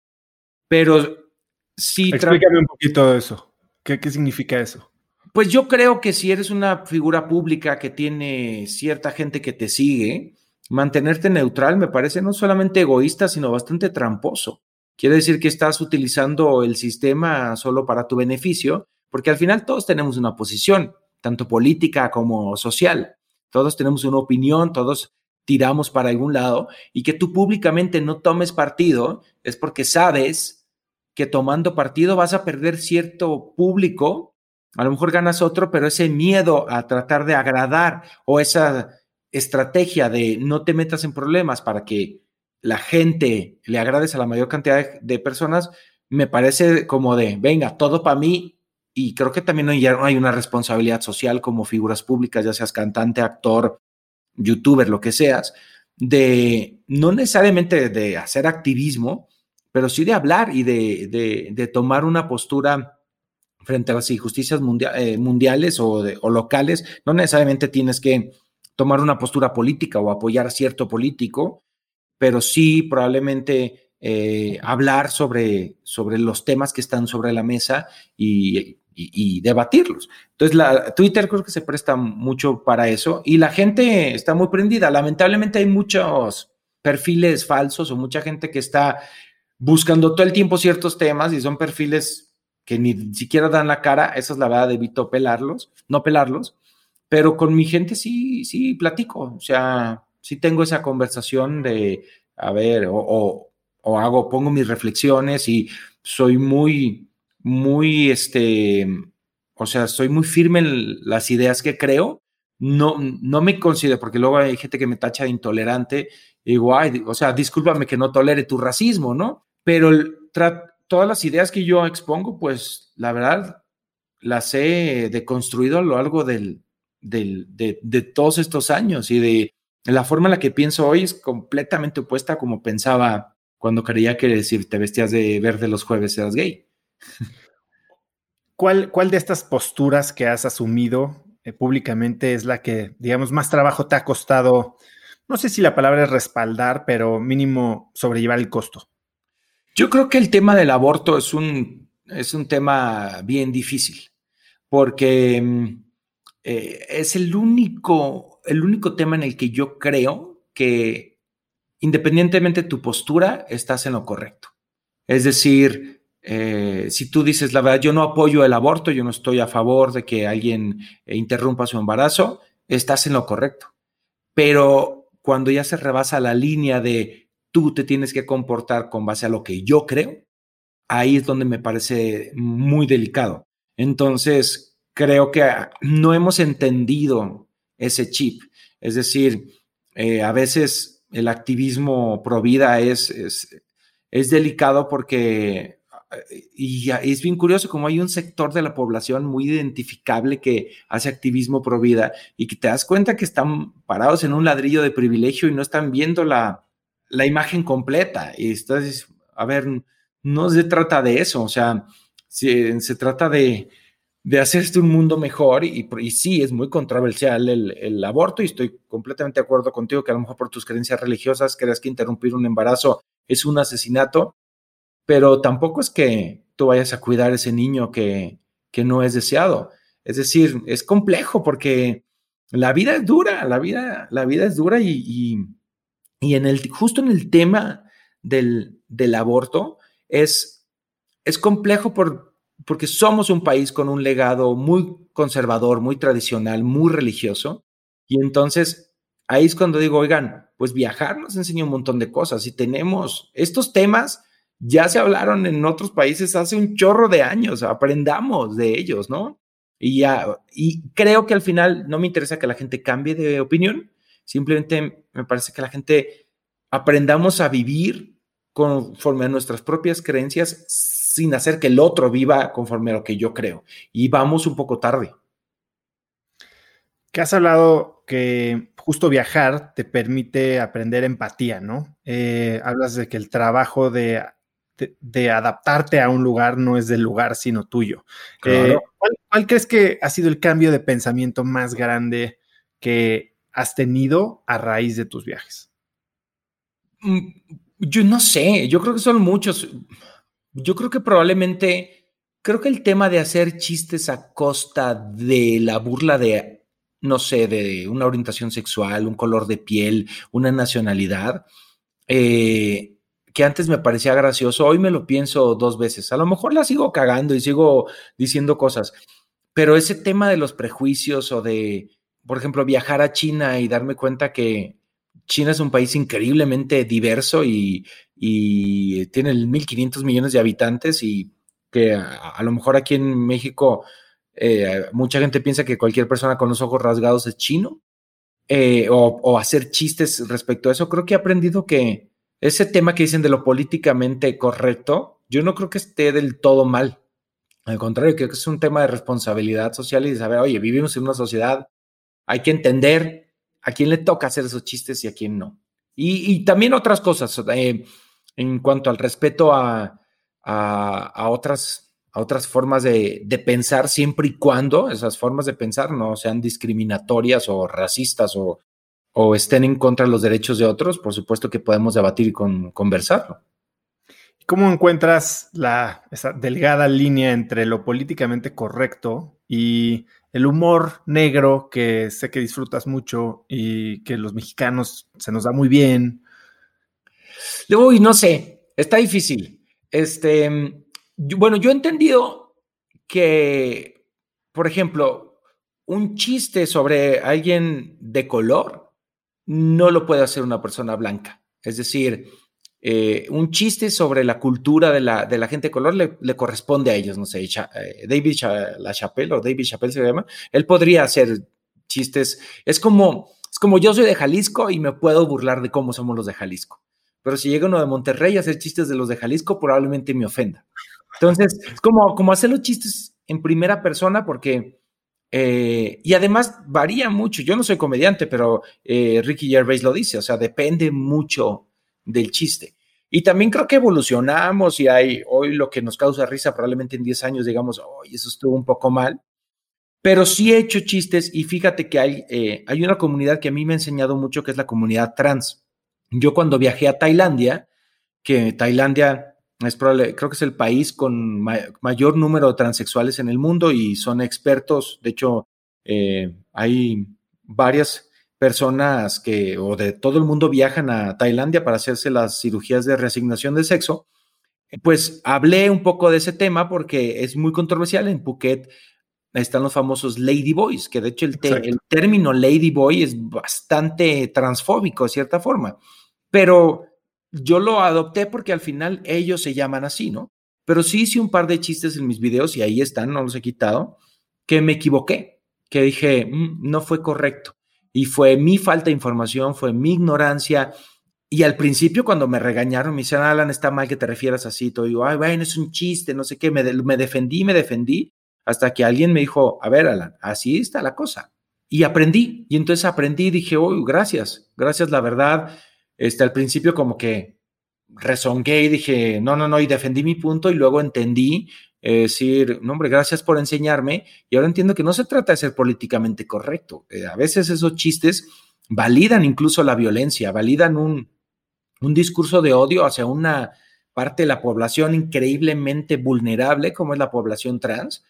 pero sí... Explícame un poquito eso. ¿Qué, ¿Qué significa eso? Pues yo creo que si eres una figura pública que tiene cierta gente que te sigue, mantenerte neutral me parece no solamente egoísta, sino bastante tramposo. Quiere decir que estás utilizando el sistema solo para tu beneficio, porque al final todos tenemos una posición, tanto política como social. Todos tenemos una opinión, todos tiramos para algún lado, y que tú públicamente no tomes partido es porque sabes que tomando partido vas a perder cierto público, a lo mejor ganas otro, pero ese miedo a tratar de agradar o esa estrategia de no te metas en problemas para que la gente le agrades a la mayor cantidad de, personas, me parece como de, venga, todo para mí. Y creo que también hay una responsabilidad social como figuras públicas, ya seas cantante, actor, youtuber, lo que seas, de no necesariamente de hacer activismo, pero sí de hablar y de, de, tomar una postura frente a las injusticias eh, mundiales o, locales. No necesariamente tienes que tomar una postura política o apoyar a cierto político, pero sí probablemente eh, hablar sobre, sobre los temas que están sobre la mesa y, debatirlos. Entonces, la, Twitter creo que se presta mucho para eso y la gente está muy prendida. Lamentablemente hay muchos perfiles falsos o mucha gente que está buscando todo el tiempo ciertos temas y son perfiles que ni siquiera dan la cara. Esa es la verdad, evito pelarlos, no pelarlos. Pero con mi gente sí, sí platico. O sea, sí tengo esa conversación de, a ver, o, hago, pongo mis reflexiones y soy muy, muy, este, o sea, soy muy firme en las ideas que creo. No, no me considero, porque luego hay gente que me tacha de intolerante. igual o sea, discúlpame que no tolere tu racismo, ¿no? Pero todas las ideas que yo expongo, pues la verdad, las he deconstruido a lo largo del, del, de, de, todos estos años y de la forma en la que pienso hoy es completamente opuesta a como pensaba cuando creía que si te vestías de verde los jueves eras gay. ¿Cuál, cuál de estas posturas que has asumido eh, públicamente es la que, digamos, más trabajo te ha costado? No sé si la palabra es respaldar, pero mínimo sobrellevar el costo. Yo creo que el tema del aborto es un, es un tema bien difícil, porque mm, eh, es el único el único tema en el que yo creo que independientemente de tu postura, estás en lo correcto. Es decir, eh, si tú dices la verdad, yo no apoyo el aborto, yo no estoy a favor de que alguien eh, interrumpa su embarazo, estás en lo correcto. Pero cuando ya se rebasa la línea de tú te tienes que comportar con base a lo que yo creo, ahí es donde me parece muy delicado. Entonces, creo que no hemos entendido ese chip. Es decir, eh, a veces el activismo pro vida es, es, delicado porque, y, es bien curioso, como hay un sector de la población muy identificable que hace activismo pro vida y que te das cuenta que están parados en un ladrillo de privilegio y no están viendo la, la imagen completa. Y estás, a ver, no se trata de eso, o sea, se trata de, de un mundo mejor y, y sí, es muy controversial el, aborto y estoy completamente de acuerdo contigo que a lo mejor por tus creencias religiosas creas que interrumpir un embarazo es un asesinato, pero tampoco es que tú vayas a cuidar a ese niño que, que no es deseado. Es decir, es complejo porque la vida es dura, la vida, la vida es dura y, y, en el, justo en el tema del, del aborto es, es complejo por, porque somos un país con un legado muy conservador, muy tradicional, muy religioso. Y entonces ahí es cuando digo, oigan, pues viajar nos enseña un montón de cosas y tenemos estos temas, ya se hablaron en otros países hace un chorro de años, aprendamos de ellos, ¿no? Y ya, y creo que al final no me interesa que la gente cambie de opinión, simplemente me parece que la gente aprendamos a vivir conforme a nuestras propias creencias sin hacer que el otro viva conforme a lo que yo creo. Y vamos un poco tarde. Que has hablado que justo viajar te permite aprender empatía, ¿no? Eh, hablas de que el trabajo de, de, adaptarte a un lugar no es del lugar, sino tuyo. Eh, ¿cuál, crees que ha sido el cambio de pensamiento más grande que has tenido a raíz de tus viajes? Mm, yo no sé, yo creo que son muchos. Yo creo que probablemente, creo que el tema de hacer chistes a costa de la burla de, no sé, de una orientación sexual, un color de piel, una nacionalidad, eh, que antes me parecía gracioso, hoy me lo pienso dos veces. A lo mejor la sigo cagando y sigo diciendo cosas, pero ese tema de los prejuicios o de, por ejemplo, viajar a China y darme cuenta que China es un país increíblemente diverso y, tiene 1.500 millones de habitantes y que a, lo mejor aquí en México eh, mucha gente piensa que cualquier persona con los ojos rasgados es chino eh, o, hacer chistes respecto a eso. Creo que he aprendido que ese tema que dicen de lo políticamente correcto, yo no creo que esté del todo mal. Al contrario, creo que es un tema de responsabilidad social y de saber, oye, vivimos en una sociedad, hay que entender a quién le toca hacer esos chistes y a quién no. Y, también otras cosas eh, en cuanto al respeto a, otras, a otras formas de, pensar, siempre y cuando esas formas de pensar no sean discriminatorias o racistas o, estén en contra de los derechos de otros, por supuesto que podemos debatir y con, conversarlo. ¿Cómo encuentras la, esa delgada línea entre lo políticamente correcto y el humor negro que sé que disfrutas mucho y que los mexicanos se nos da muy bien. Uy, no sé, está difícil. Este, bueno, yo he entendido que, por ejemplo, un chiste sobre alguien de color no lo puede hacer una persona blanca. Es decir, eh, un chiste sobre la cultura de la, de la gente de color le, corresponde a ellos, no sé, eh, David La Chapelle o David Chappelle se llama, él podría hacer chistes, es como, es como yo soy de Jalisco y me puedo burlar de cómo somos los de Jalisco, pero si llega uno de Monterrey a hacer chistes de los de Jalisco, probablemente me ofenda. Entonces, es como, como hacer los chistes en primera persona porque... Eh, y además varía mucho. Yo no soy comediante, pero Ricky Gervais lo dice, o sea, depende mucho del chiste. Y también creo que evolucionamos y hay hoy lo que nos causa risa, probablemente en 10 años digamos, hoy eso estuvo un poco mal. Pero sí he hecho chistes y fíjate que hay, eh, hay una comunidad que a mí me ha enseñado mucho, que es la comunidad trans. Yo cuando viajé a Tailandia, que Tailandia es probable, creo que es el país con mayor número de transexuales en el mundo y son expertos. De hecho, eh, hay varias personas que, o de todo el mundo viajan a Tailandia para hacerse las cirugías de reasignación de sexo, pues hablé un poco de ese tema porque es muy controversial. En Phuket están los famosos lady boys, que de hecho el, el término lady boy es bastante transfóbico de cierta forma, pero yo lo adopté porque al final ellos se llaman así, ¿no? Pero sí hice un par de chistes en mis videos y ahí están, no los he quitado, que me equivoqué, que dije, mm, no fue correcto. Y fue mi falta de información, fue mi ignorancia. Y al principio cuando me regañaron, me dijeron, Alan, está mal que te refieras así. Todo digo, ay, bueno, es un chiste, no sé qué. Me, me defendí, me defendí, hasta que alguien me dijo, a ver, Alan, así está la cosa. Y aprendí. Y entonces aprendí y dije, uy, gracias, gracias, la verdad. Este, al principio como que rezongué y dije, no, no, no, y defendí mi punto y luego entendí es decir, no, hombre, gracias por enseñarme. Y ahora entiendo que no se trata de ser políticamente correcto. Eh, a veces esos chistes validan incluso la violencia, validan un, un discurso de odio hacia una parte de la población increíblemente vulnerable, como es la población trans.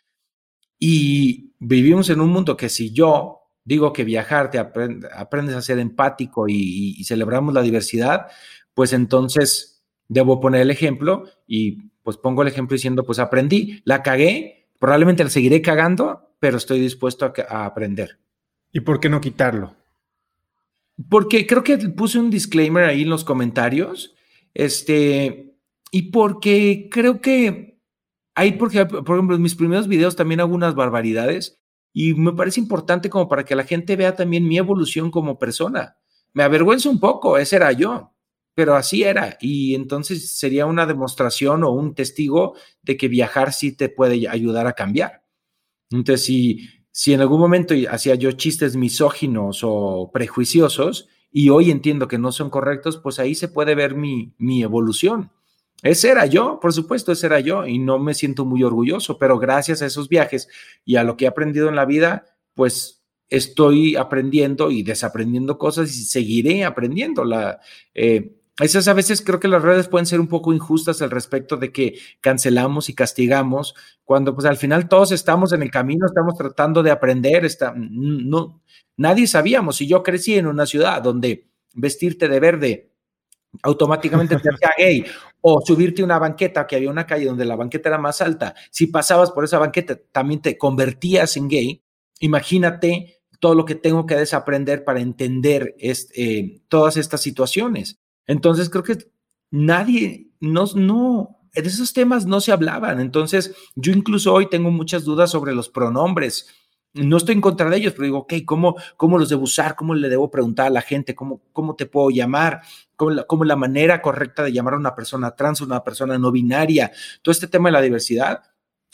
Y vivimos en un mundo que si yo digo que viajar te aprendes a ser empático y, celebramos la diversidad, pues entonces debo poner el ejemplo y pues pongo el ejemplo diciendo, pues aprendí, la cagué, probablemente la seguiré cagando, pero estoy dispuesto a, aprender. ¿Y por qué no quitarlo? Porque creo que puse un disclaimer ahí en los comentarios, este, y porque creo que hay, porque, por ejemplo, en mis primeros videos también hago unas barbaridades y me parece importante como para que la gente vea también mi evolución como persona. Me avergüenza un poco, ese era yo. pero así era. Y entonces sería una demostración o un testigo de que viajar sí te puede ayudar a cambiar. Entonces, si, si en algún momento hacía yo chistes misóginos o prejuiciosos y hoy entiendo que no son correctos, pues ahí se puede ver mi, mi evolución. Ese era yo, por supuesto, ese era yo y no me siento muy orgulloso, pero gracias a esos viajes y a lo que he aprendido en la vida, pues estoy aprendiendo y desaprendiendo cosas y seguiré aprendiendo. La, eh, esas a veces creo que las redes pueden ser un poco injustas al respecto de que cancelamos y castigamos, cuando pues al final todos estamos en el camino, estamos tratando de aprender, está, no, nadie sabíamos. Y yo crecí en una ciudad donde vestirte de verde automáticamente te hacía gay o subirte a una banqueta, que había una calle donde la banqueta era más alta, si pasabas por esa banqueta también te convertías en gay, imagínate todo lo que tengo que desaprender para entender eh, todas estas situaciones. Entonces creo que nadie, no, no, de esos temas no se hablaban. Entonces yo incluso hoy tengo muchas dudas sobre los pronombres no estoy en contra de ellos, pero digo, ok, ¿cómo, cómo los debo usar? ¿Cómo le debo preguntar a la gente? ¿Cómo, cómo te puedo llamar? ¿Cómo la, ¿Cómo la manera correcta de llamar a una persona trans, una persona no binaria? Todo este tema de la diversidad,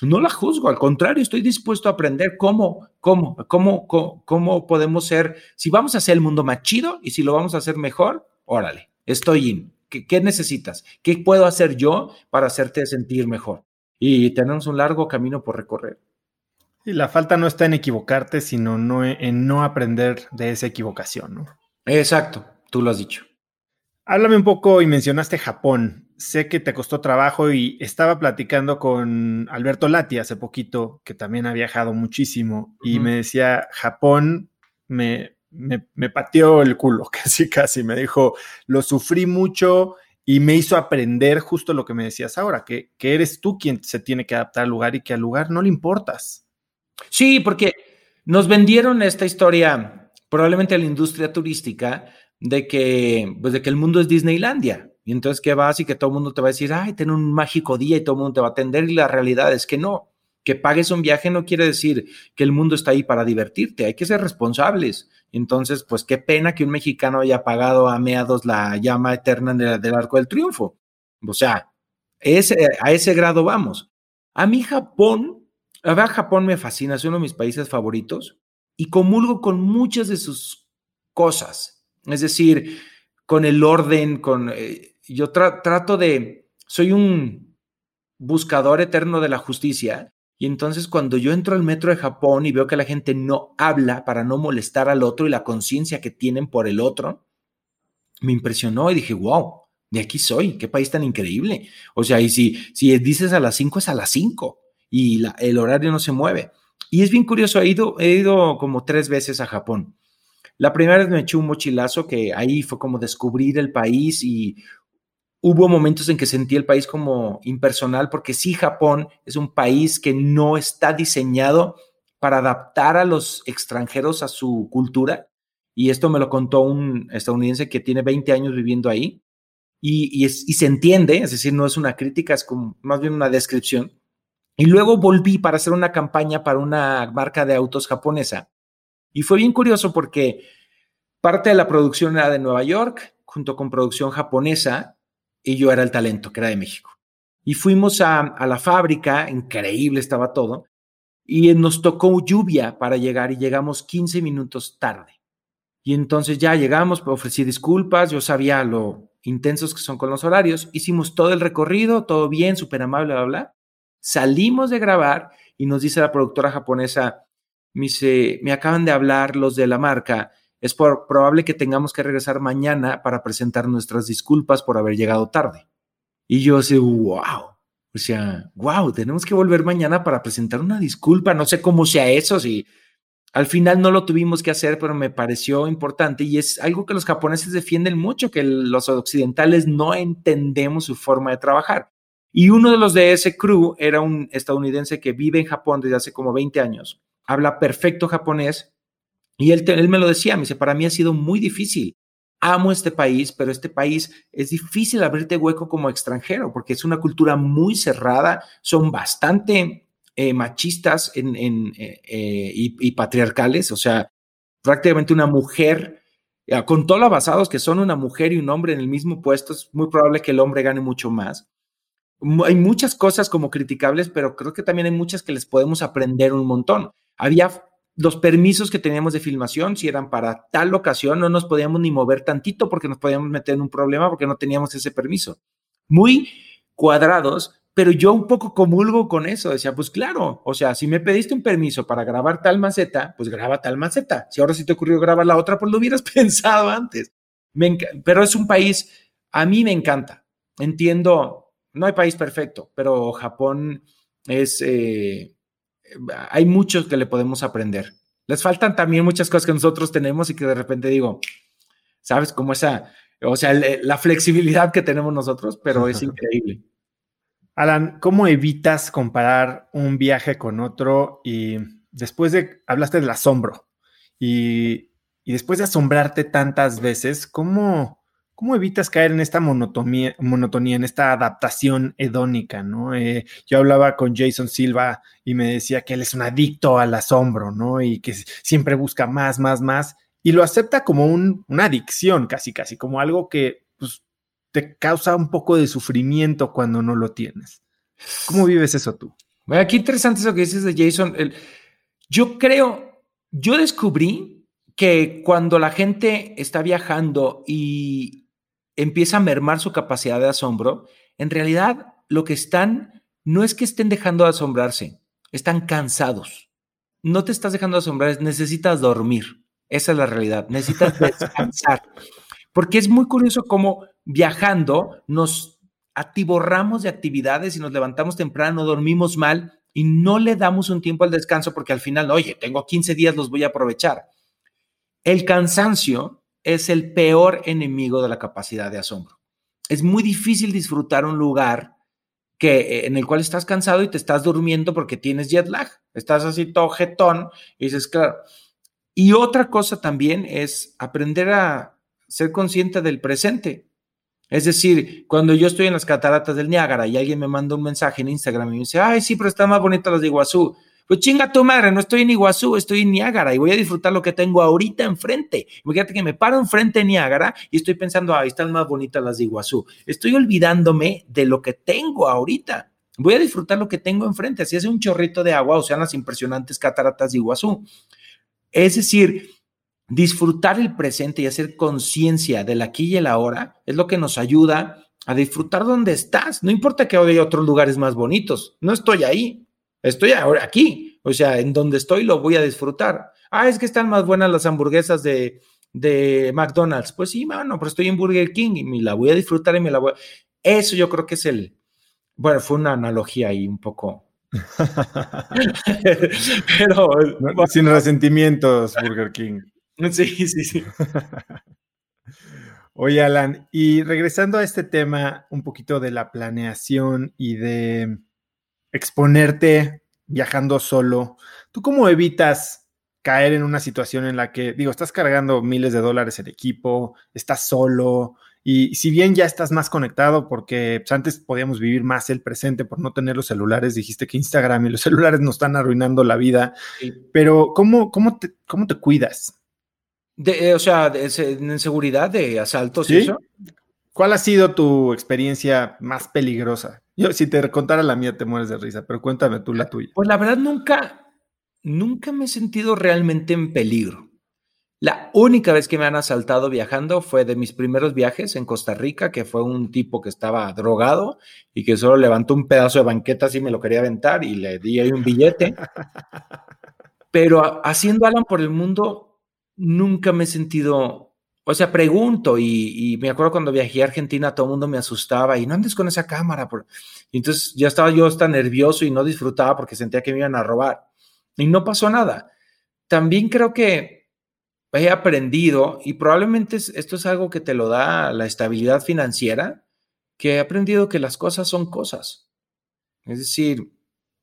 no la juzgo, al contrario, estoy dispuesto a aprender cómo, cómo, cómo, cómo, cómo podemos ser, si vamos a hacer el mundo más chido y si lo vamos a hacer mejor, órale, estoy in. ¿Qué, ¿Qué necesitas? ¿Qué puedo hacer yo para hacerte sentir mejor? Y tenemos un largo camino por recorrer. Y la falta no está en equivocarte, sino no en no aprender de esa equivocación, ¿no? Exacto, tú lo has dicho. Háblame un poco y mencionaste Japón. Sé que te costó trabajo y estaba platicando con Alberto Lati hace poquito, que también ha viajado muchísimo, y me decía, Japón me, me, me pateó el culo, casi, casi. Me dijo, lo sufrí mucho y me hizo aprender justo lo que me decías ahora, que, que eres tú quien se tiene que adaptar al lugar y que al lugar no le importas. Sí, porque nos vendieron esta historia, probablemente a la industria turística, de que, pues de que el mundo es Disneylandia. Y entonces que vas y que todo el mundo te va a decir, ay, ten un mágico día y todo el mundo te va a atender. Y la realidad es que no. Que pagues un viaje no quiere decir que el mundo está ahí para divertirte. Hay que ser responsables. Entonces, pues qué pena que un mexicano haya pagado a meados la llama eterna del Arco del Triunfo. O sea, ese, a ese grado vamos. A mí Japón la verdad, Japón me fascina, es uno de mis países favoritos y comulgo con muchas de sus cosas. Es decir, con el orden, con... Eh, yo trato de... Soy un buscador eterno de la justicia y entonces cuando yo entro al metro de Japón y veo que la gente no habla para no molestar al otro y la conciencia que tienen por el otro, me impresionó y dije, wow, de aquí soy, qué país tan increíble. O sea, y si, si dices a las 5 es a las 5 y el horario no se mueve. Y es bien curioso, he ido, he ido como tres veces a Japón. La primera vez me eché un mochilazo que ahí fue como descubrir el país y hubo momentos en que sentí el país como impersonal porque sí, Japón es un país que no está diseñado para adaptar a los extranjeros a su cultura. Y esto me lo contó un estadounidense que tiene 20 años viviendo ahí. Y, y se entiende, es decir, no es una crítica, es como más bien una descripción. Y luego volví para hacer una campaña para una marca de autos japonesa. Y fue bien curioso porque parte de la producción era de Nueva York, junto con producción japonesa, y yo era el talento, que era de México. Y fuimos a, la fábrica, increíble estaba todo, y nos tocó lluvia para llegar y llegamos 15 minutos tarde. Y entonces ya llegamos, ofrecí disculpas, yo sabía lo intensos que son con los horarios, hicimos todo el recorrido, todo bien, súper amable, bla, bla. Salimos de grabar y nos dice la productora japonesa, me dice, me acaban de hablar los de la marca, es probable que tengamos que regresar mañana para presentar nuestras disculpas por haber llegado tarde. Y yo así, wow, o sea, wow, tenemos que volver mañana para presentar una disculpa, no sé cómo sea eso, si al final no lo tuvimos que hacer, pero me pareció importante y es algo que los japoneses defienden mucho, que los occidentales no entendemos su forma de trabajar. Y uno de los de ese crew era un estadounidense que vive en Japón desde hace como 20 años. Habla perfecto japonés. Y él, él me lo decía, me dice, para mí ha sido muy difícil. Amo este país, pero este país es difícil abrirte hueco como extranjero porque es una cultura muy cerrada, son bastante eh, machistas en, eh, eh, y, patriarcales, o sea, prácticamente una mujer con todos los basados que son una mujer y un hombre en el mismo puesto, es muy probable que el hombre gane mucho más. Hay muchas cosas como criticables, pero creo que también hay muchas que les podemos aprender un montón. Había los permisos que teníamos de filmación, si eran para tal ocasión, no nos podíamos ni mover tantito porque nos podíamos meter en un problema porque no teníamos ese permiso. Muy cuadrados, pero yo un poco comulgo con eso. Decía, pues claro, o sea, si me pediste un permiso para grabar tal maceta, pues graba tal maceta. Si ahora sí te ocurrió grabar la otra, pues lo hubieras pensado antes. pero es un país, a mí me encanta. Entiendo, no hay país perfecto, pero Japón es, eh, hay muchos que le podemos aprender. Les faltan también muchas cosas que nosotros tenemos y que de repente digo, ¿sabes? Como esa, o sea, la flexibilidad que tenemos nosotros, pero es increíble. Alan, ¿cómo evitas comparar un viaje con otro? Y después de, hablaste del asombro, y, después de asombrarte tantas veces, ¿cómo, cómo evitas caer en esta monotonía, monotonía en esta adaptación hedónica, ¿no? Eh, yo hablaba con Jason Silva y me decía que él es un adicto al asombro, ¿no? Y que siempre busca más, más, más, y lo acepta como una adicción, casi, casi, como algo que pues, te causa un poco de sufrimiento cuando no lo tienes. ¿Cómo vives eso tú? Bueno, qué interesante eso que dices de Jason. yo creo, yo descubrí que cuando la gente está viajando y empieza a mermar su capacidad de asombro, en realidad lo que están no es que estén dejando de asombrarse, están cansados. No te estás dejando de asombrar, necesitas dormir. Esa es la realidad. Necesitas descansar. Porque es muy curioso cómo viajando nos atiborramos de actividades y nos levantamos temprano, dormimos mal y no le damos un tiempo al descanso porque al final, oye, tengo 15 días, los voy a aprovechar. El cansancio es el peor enemigo de la capacidad de asombro. Es muy difícil disfrutar un lugar que, eh, en el cual estás cansado y te estás durmiendo porque tienes jet lag. Estás así todo jetón y dices, claro. Y otra cosa también es aprender a ser consciente del presente. Es decir, cuando yo estoy en las cataratas del Niágara y alguien me manda un mensaje en Instagram y me dice, ay, sí, pero están más bonitas las de Iguazú. Pues chinga tu madre, no estoy en Iguazú, estoy en Niágara y voy a disfrutar lo que tengo ahorita enfrente. Imagínate que me paro enfrente de Niágara y estoy pensando, ay, están más bonitas las de Iguazú. Estoy olvidándome de lo que tengo ahorita. Voy a disfrutar lo que tengo enfrente. Así hace un chorrito de agua, o sean las impresionantes cataratas de Iguazú. Es decir, disfrutar el presente y hacer conciencia del aquí y el ahora es lo que nos ayuda a disfrutar donde estás. No importa que hoy hay otros lugares más bonitos, no estoy ahí, estoy ahora aquí. O sea, en donde estoy lo voy a disfrutar. Ah, es que están más buenas las hamburguesas de, de McDonald's. Pues sí, mano, pero estoy en Burger King y me la voy a disfrutar y me la voy a... Eso yo creo que es el... Bueno, fue una analogía ahí un poco... pero... sin resentimientos, Burger King. Sí, sí, sí. Oye, Alan, y regresando a este tema un poquito de la planeación y de exponerte viajando solo, ¿tú cómo evitas caer en una situación en la que, digo, estás cargando miles de dólares en equipo, estás solo, y si bien ya estás más conectado, porque pues, antes podíamos vivir más el presente por no tener los celulares, dijiste que Instagram y los celulares nos están arruinando la vida, pero ¿cómo, cómo, te, ¿cómo te cuidas? De, eh, o sea, de, en seguridad de asaltos y eso. ¿Cuál ha sido tu experiencia más peligrosa? Yo, si te contara la mía, te mueres de risa, pero cuéntame tú la tuya. Pues la verdad, nunca, nunca me he sentido realmente en peligro. La única vez que me han asaltado viajando fue de mis primeros viajes en Costa Rica, que fue un tipo que estaba drogado y que solo levantó un pedazo de banqueta así me lo quería aventar y le di ahí un billete. Pero haciendo Alan por el mundo, nunca me he sentido, o sea, pregunto y, me acuerdo cuando viajé a Argentina, todo el mundo me asustaba y no andes con esa cámara. Y entonces ya estaba yo tan nervioso y no disfrutaba porque sentía que me iban a robar. Y no pasó nada. También creo que he aprendido, y probablemente esto es algo que te lo da la estabilidad financiera, que he aprendido que las cosas son cosas. Es decir,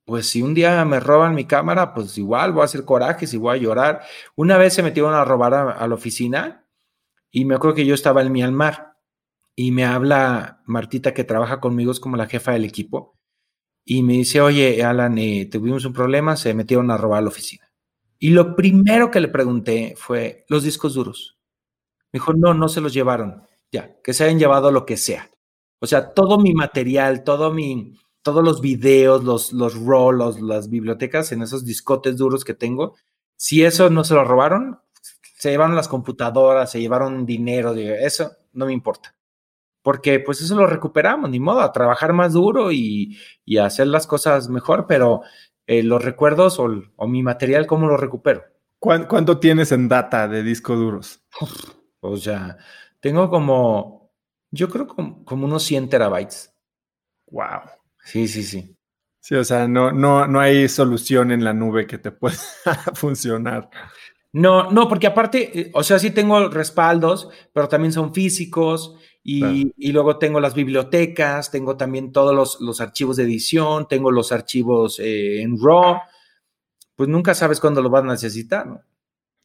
pues si un día me roban mi cámara, pues igual voy a hacer corajes y voy a llorar. Una vez se metieron a robar a, la oficina y me acuerdo que yo estaba en mi almar y me habla Martita que trabaja conmigo, es como la jefa del equipo, y me dice, oye, Alan, eh, tuvimos un problema, se metieron a robar la oficina. Y lo primero que le pregunté fue los discos duros. Me dijo, no, no se los llevaron. Ya, que se hayan llevado lo que sea. O sea, todo mi material, todo mi, todos los videos, los, los RAW, las bibliotecas en esos discotes duros que tengo, si eso no se lo robaron, se llevaron las computadoras, se llevaron dinero, eso no me importa. Porque pues eso lo recuperamos, ni modo, a trabajar más duro y, y hacer las cosas mejor, pero eh, los recuerdos o, o, mi material, ¿cómo lo recupero? ¿Cuánto tienes en data de discos duros? O sea, tengo como, yo creo como, como unos 100 terabytes. Wow. Sí, sí, sí. Sí, o sea, no, no, no hay solución en la nube que te pueda funcionar. No, no, porque aparte, eh, o sea, sí tengo respaldos, pero también son físicos y, y luego tengo las bibliotecas, tengo también todos los, los archivos de edición, tengo los archivos eh, en RAW, pues nunca sabes cuándo lo vas a necesitar, ¿no?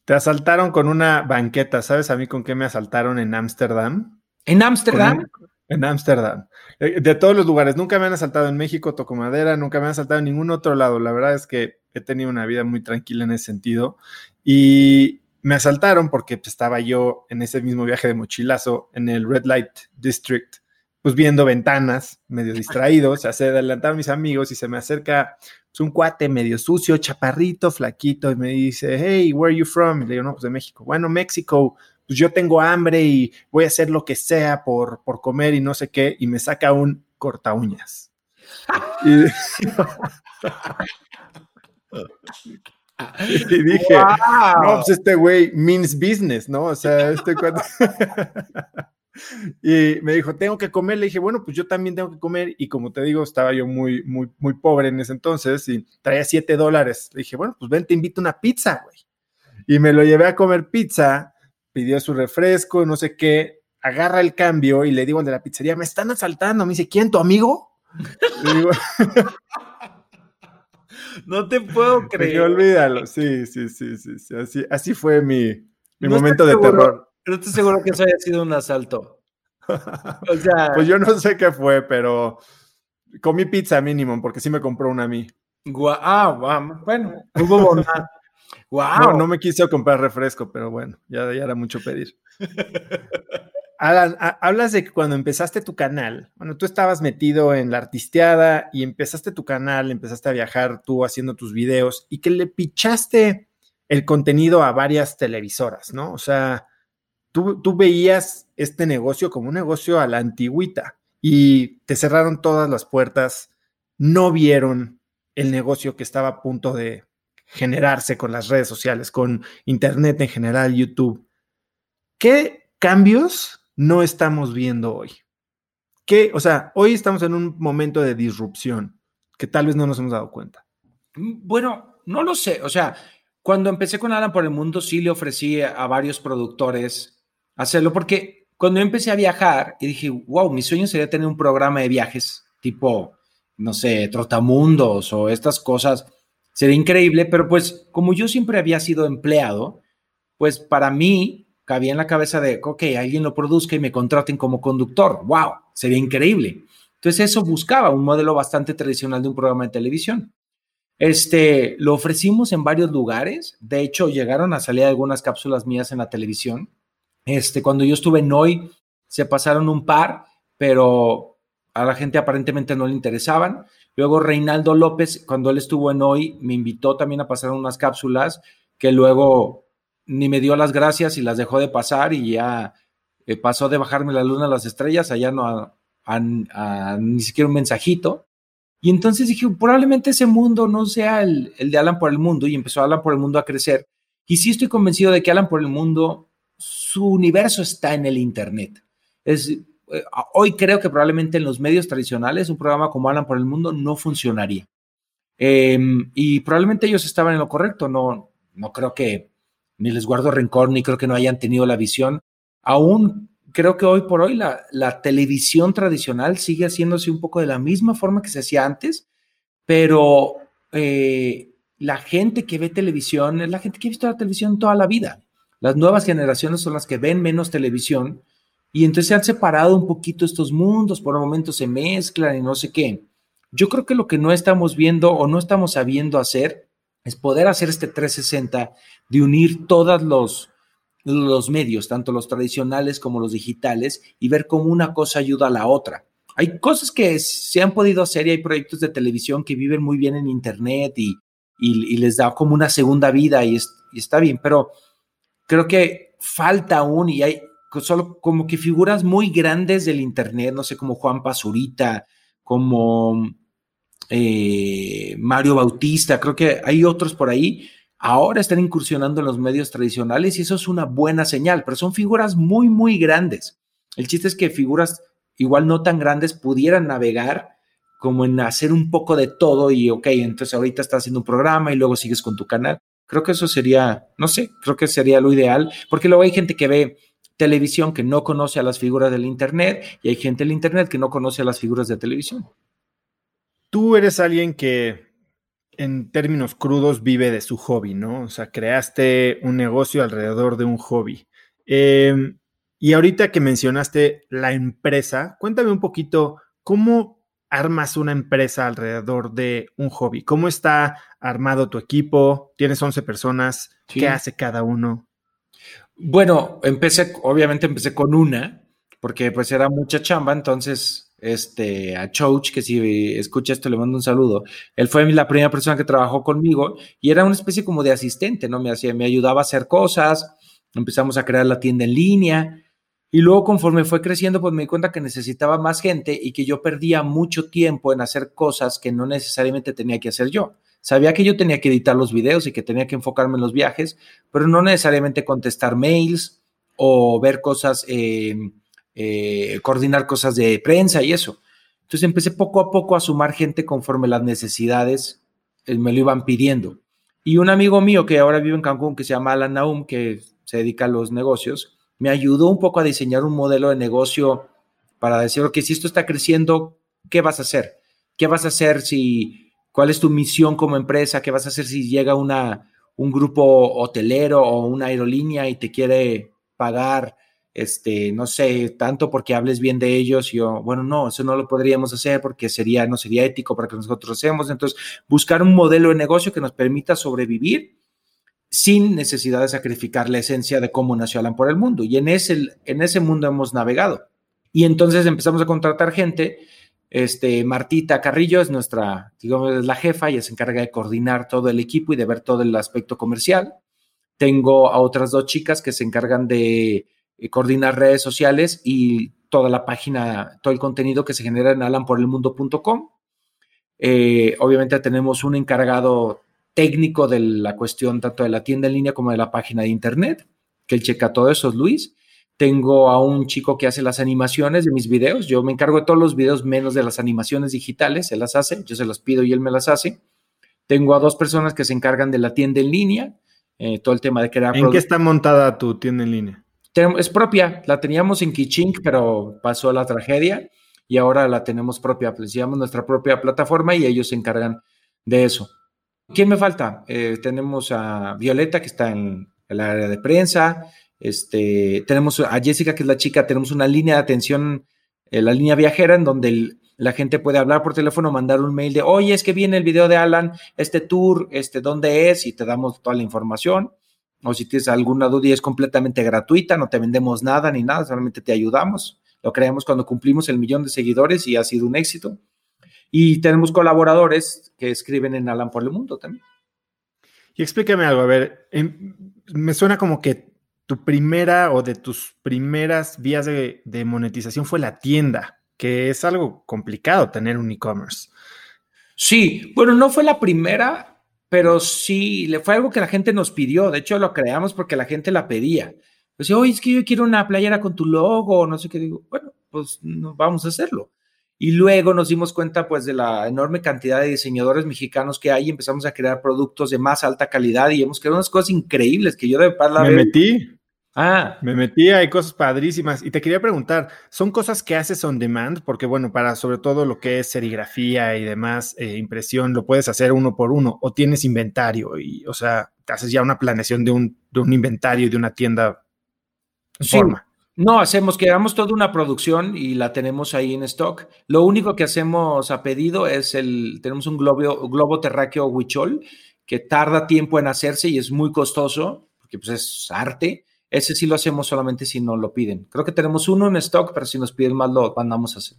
Te asaltaron con una banqueta, ¿sabes a mí con qué me asaltaron en Ámsterdam? ¿En Ámsterdam? En Ámsterdam. Eh, de todos los lugares. Nunca me han asaltado en México, toco madera, nunca me han asaltado en ningún otro lado. La verdad es que he tenido una vida muy tranquila en ese sentido. Y me asaltaron porque pues, estaba yo en ese mismo viaje de mochilazo en el Red Light District, pues viendo ventanas, medio distraído. se adelantaron mis amigos y se me acerca pues, un cuate medio sucio, chaparrito, flaquito, y me dice, hey, where are you from? Y le digo, no, pues de México. Bueno, México pues yo tengo hambre y voy a hacer lo que sea por, por comer y no sé qué, y me saca un corta uñas. y, dije, no, pues este güey means business, ¿no? O sea, este cuate. y me dijo, tengo que comer. Le dije, bueno, pues yo también tengo que comer. Y como te digo, estaba yo muy, muy, muy pobre en ese entonces y traía siete dólares. Le dije, bueno, pues ven, te invito a una pizza, güey. Y me lo llevé a comer pizza pidió su refresco, no sé qué, agarra el cambio y le digo al de la pizzería, me están asaltando. Me dice, ¿quién, tu amigo? no te puedo creer. olvídalo, sí, sí, sí, sí, Así, así fue mi, momento de terror. No estoy seguro que eso haya sido un asalto. O sea, pues yo no sé qué fue, pero comí pizza mínimo, porque sí me compró una a mí. ah, bueno, hubo bondad. No, no me quiso comprar refresco, pero bueno, ya, ya era mucho pedir. Hablas de que cuando empezaste tu canal, bueno, tú estabas metido en la artisteada y empezaste tu canal, empezaste a viajar tú haciendo tus videos y que le pichaste el contenido a varias televisoras, ¿no? O sea, tú, tú veías este negocio como un negocio a la antigüita y te cerraron todas las puertas, no vieron el negocio que estaba a punto de, generarse con las redes sociales, con Internet en general, YouTube. ¿Qué cambios no estamos viendo hoy? ¿Qué, o sea, hoy estamos en un momento de disrupción que tal vez no nos hemos dado cuenta. Mm, bueno, no lo sé. O sea, cuando empecé con Alan por el Mundo, sí le ofrecí a varios productores hacerlo, porque cuando empecé a viajar y dije, wow, mi sueño sería tener un programa de viajes tipo, no sé, Trotamundos o estas cosas Sería increíble, pero pues como yo siempre había sido empleado, pues para mí cabía en la cabeza de, ok, alguien lo produzca y me contraten como conductor. ¡Wow! Sería increíble. Entonces eso buscaba un modelo bastante tradicional de un programa de televisión. Este, lo ofrecimos en varios lugares. De hecho, llegaron a salir algunas cápsulas mías en la televisión. Este, cuando yo estuve en hoy, se pasaron un par, pero a la gente aparentemente no le interesaban. Luego Reinaldo López, cuando él estuvo en hoy, me invitó también a pasar unas cápsulas que luego ni me dio las gracias y las dejó de pasar y ya eh, pasó de bajarme la luna a las estrellas, allá no a, ni siquiera un mensajito. Y entonces dije, probablemente ese mundo no sea el, el de Alan por el mundo y empezó Alan por el mundo a crecer. Y sí estoy convencido de que Alan por el mundo, su universo está en el Internet. Es, eh, hoy creo que probablemente en los medios tradicionales un programa como Alan por el Mundo no funcionaría. Em, y probablemente ellos estaban en lo correcto, no, no creo que ni les guardo rencor, ni creo que no hayan tenido la visión. Aún creo que hoy por hoy la, la televisión tradicional sigue haciéndose un poco de la misma forma que se hacía antes, pero eh, la gente que ve televisión es la gente que ha visto la televisión toda la vida. Las nuevas generaciones son las que ven menos televisión y entonces se han separado un poquito estos mundos, por un momento se mezclan y no sé qué. Yo creo que lo que no estamos viendo o no estamos sabiendo hacer es poder hacer este 360 de unir todos los, los medios, tanto los tradicionales como los digitales, y ver cómo una cosa ayuda a la otra. Hay cosas que se han podido hacer y hay proyectos de televisión que viven muy bien en Internet y, les da como una segunda vida y, y está bien, pero creo que falta aún y hay solo como que figuras muy grandes del Internet, no sé, como Juan Pazurita, como eh, Mario Bautista, creo que hay otros por ahí, ahora están incursionando en los medios tradicionales y eso es una buena señal, pero son figuras muy, muy grandes. El chiste es que figuras igual no tan grandes pudieran navegar como en hacer un poco de todo y, ok, entonces ahorita estás haciendo un programa y luego sigues con tu canal. Creo que eso sería, no sé, creo que sería lo ideal, porque luego hay gente que ve televisión que no conoce a las figuras del Internet y hay gente del Internet que no conoce a las figuras de televisión. Tú eres alguien que en términos crudos vive de su hobby, ¿no? O sea, creaste un negocio alrededor de un hobby. Em, y ahorita que mencionaste la empresa, cuéntame un poquito cómo armas una empresa alrededor de un hobby. ¿Cómo está armado tu equipo? Tienes 11 personas. ¿Qué hace cada uno? Bueno, empecé, obviamente empecé con una, porque pues era mucha chamba, entonces, este, a Choach, que si escucha esto le mando un saludo, él fue la primera persona que trabajó conmigo y era una especie como de asistente, ¿no? Me hacía, me ayudaba a hacer cosas, empezamos a crear la tienda en línea y luego conforme fue creciendo, pues me di cuenta que necesitaba más gente y que yo perdía mucho tiempo en hacer cosas que no necesariamente tenía que hacer yo. Sabía que yo tenía que editar los videos y que tenía que enfocarme en los viajes, pero no necesariamente contestar mails o ver cosas, eh, eh, coordinar cosas de prensa y eso. Entonces empecé poco a poco a sumar gente conforme las necesidades eh, me lo iban pidiendo. Y un amigo mío que ahora vive en Cancún, que se llama Alan Naum, que se dedica a los negocios, me ayudó un poco a diseñar un modelo de negocio para decir, ok, si esto está creciendo, ¿qué vas a hacer? ¿Qué vas a hacer si ¿Cuál es tu misión como empresa? ¿Qué vas a hacer si llega una, un grupo hotelero o una aerolínea y te quiere pagar, este, no sé, tanto porque hables bien de ellos? Y yo, bueno, no, eso no lo podríamos hacer porque sería, no sería ético para que nosotros hacemos. Entonces, buscar un modelo de negocio que nos permita sobrevivir sin necesidad de sacrificar la esencia de cómo nació Alan por el mundo. Y en ese, en ese mundo hemos navegado. Y entonces empezamos a contratar gente este, Martita Carrillo es nuestra, digamos, es la jefa, ella se encarga de coordinar todo el equipo y de ver todo el aspecto comercial. Tengo a otras dos chicas que se encargan de coordinar redes sociales y toda la página, todo el contenido que se genera en alanporelmundo.com. Eh, obviamente tenemos un encargado técnico de la cuestión tanto de la tienda en línea como de la página de internet, que él checa todo eso, es Luis. Tengo a un chico que hace las animaciones de mis videos. Yo me encargo de todos los videos menos de las animaciones digitales. Él las hace, yo se las pido y él me las hace. Tengo a dos personas que se encargan de la tienda en línea, eh, todo el tema de crear. ¿En qué está montada tu tienda en línea? Es propia, la teníamos en Kichink, pero pasó la tragedia y ahora la tenemos propia. Pues llevamos nuestra propia plataforma y ellos se encargan de eso. ¿Quién me falta? Eh, tenemos a Violeta, que está en el área de prensa. Este, tenemos a Jessica, que es la chica, tenemos una línea de atención, eh, la línea viajera, en donde la gente puede hablar por teléfono, mandar un mail de, oye, es que viene el video de Alan, este tour, este, ¿dónde es? Y te damos toda la información. O si tienes alguna duda y es completamente gratuita, no te vendemos nada ni nada, solamente te ayudamos. Lo creamos cuando cumplimos el millón de seguidores y ha sido un éxito. Y tenemos colaboradores que escriben en Alan por el Mundo también. Y explícame algo, a ver, em, me suena como que tu primera o de tus primeras vías de, monetización fue la tienda, que es algo complicado tener un e-commerce. Sí, bueno, no fue la primera, pero sí, le fue algo que la gente nos pidió. De hecho, lo creamos porque la gente la pedía. Pues, oye, es que yo quiero una playera con tu logo, no sé qué digo. Bueno, pues vamos a hacerlo. Y luego nos dimos cuenta pues de la enorme cantidad de diseñadores mexicanos que hay y empezamos a crear productos de más alta calidad y hemos creado unas cosas increíbles que yo de verdad... Me metí. Ah. Me metí, hay cosas padrísimas. Y te quería preguntar, ¿son cosas que haces on demand? Porque bueno, para sobre todo lo que es serigrafía y demás, eh, impresión, lo puedes hacer uno por uno o tienes inventario y, o sea, te haces ya una planeación de un, de un inventario y de una tienda forma. No, hacemos, creamos toda una producción y la tenemos ahí en stock. Lo único que hacemos a pedido es el, tenemos un globo, globo terráqueo Huichol que tarda tiempo en hacerse y es muy costoso, porque pues es arte. Ese sí lo hacemos solamente si nos lo piden. Creo que tenemos uno en stock, pero si nos piden más lo mandamos a hacer.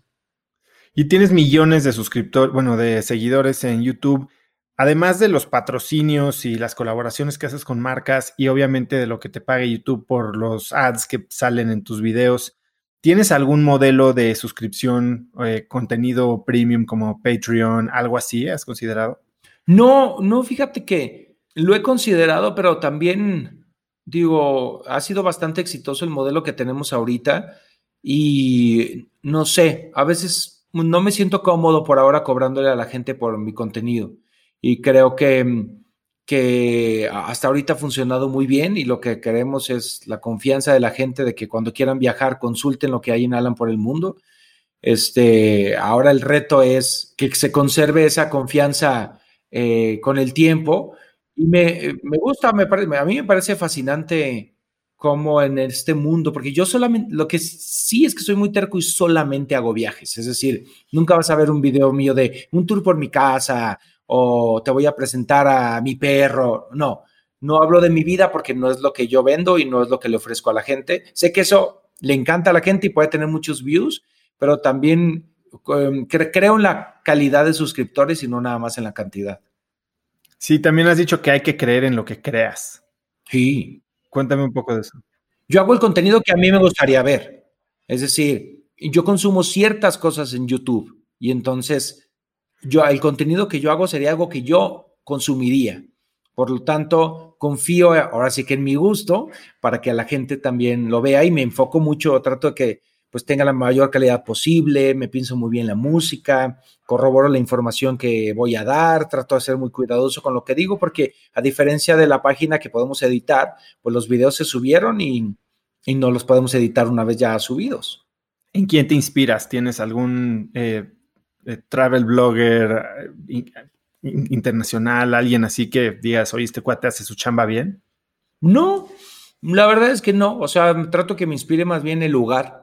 Y tienes millones de suscriptores, bueno, de seguidores en YouTube, además de los patrocinios y las colaboraciones que haces con marcas y obviamente de lo que te paga YouTube por los ads que salen en tus videos. ¿Tienes algún modelo de suscripción, eh, contenido premium como Patreon, algo así? ¿Has considerado? No, no, fíjate que lo he considerado, pero también digo, ha sido bastante exitoso el modelo que tenemos ahorita y no sé, a veces no me siento cómodo por ahora cobrándole a la gente por mi contenido. Y creo que, que hasta ahorita ha funcionado muy bien y lo que queremos es la confianza de la gente de que cuando quieran viajar consulten lo que hay en Alan por el mundo. Este, ahora el reto es que se conserve esa confianza eh, con el tiempo. Y me, me gusta, me a mí me parece fascinante como en este mundo, porque yo solamente, lo que sí es que soy muy terco y solamente hago viajes, es decir, nunca vas a ver un video mío de un tour por mi casa o te voy a presentar a mi perro, no, no hablo de mi vida porque no es lo que yo vendo y no es lo que le ofrezco a la gente. Sé que eso le encanta a la gente y puede tener muchos views, pero también em, creo en la calidad de suscriptores y no nada más en la cantidad. Sí, también has dicho que hay que creer en lo que creas. Sí, Cuéntame un poco de eso. Yo hago el contenido que a mí me gustaría ver. Es decir, yo consumo ciertas cosas en YouTube y entonces yo el contenido que yo hago sería algo que yo consumiría. Por lo tanto, confío ahora sí que en mi gusto para que la gente también lo vea y me enfoco mucho, trato de que pues tenga la mayor calidad posible, me pienso muy bien la música, corroboro la información que voy a dar, trato de ser muy cuidadoso con lo que digo, porque a diferencia de la página que podemos editar, pues los videos se subieron y, no los podemos editar una vez ya subidos. ¿En quién te inspiras? ¿Tienes algún eh, eh, travel blogger eh, internacional, alguien así que digas, oye, este cuate hace su chamba bien? No, la verdad es que no, o sea, trato que me inspire más bien el lugar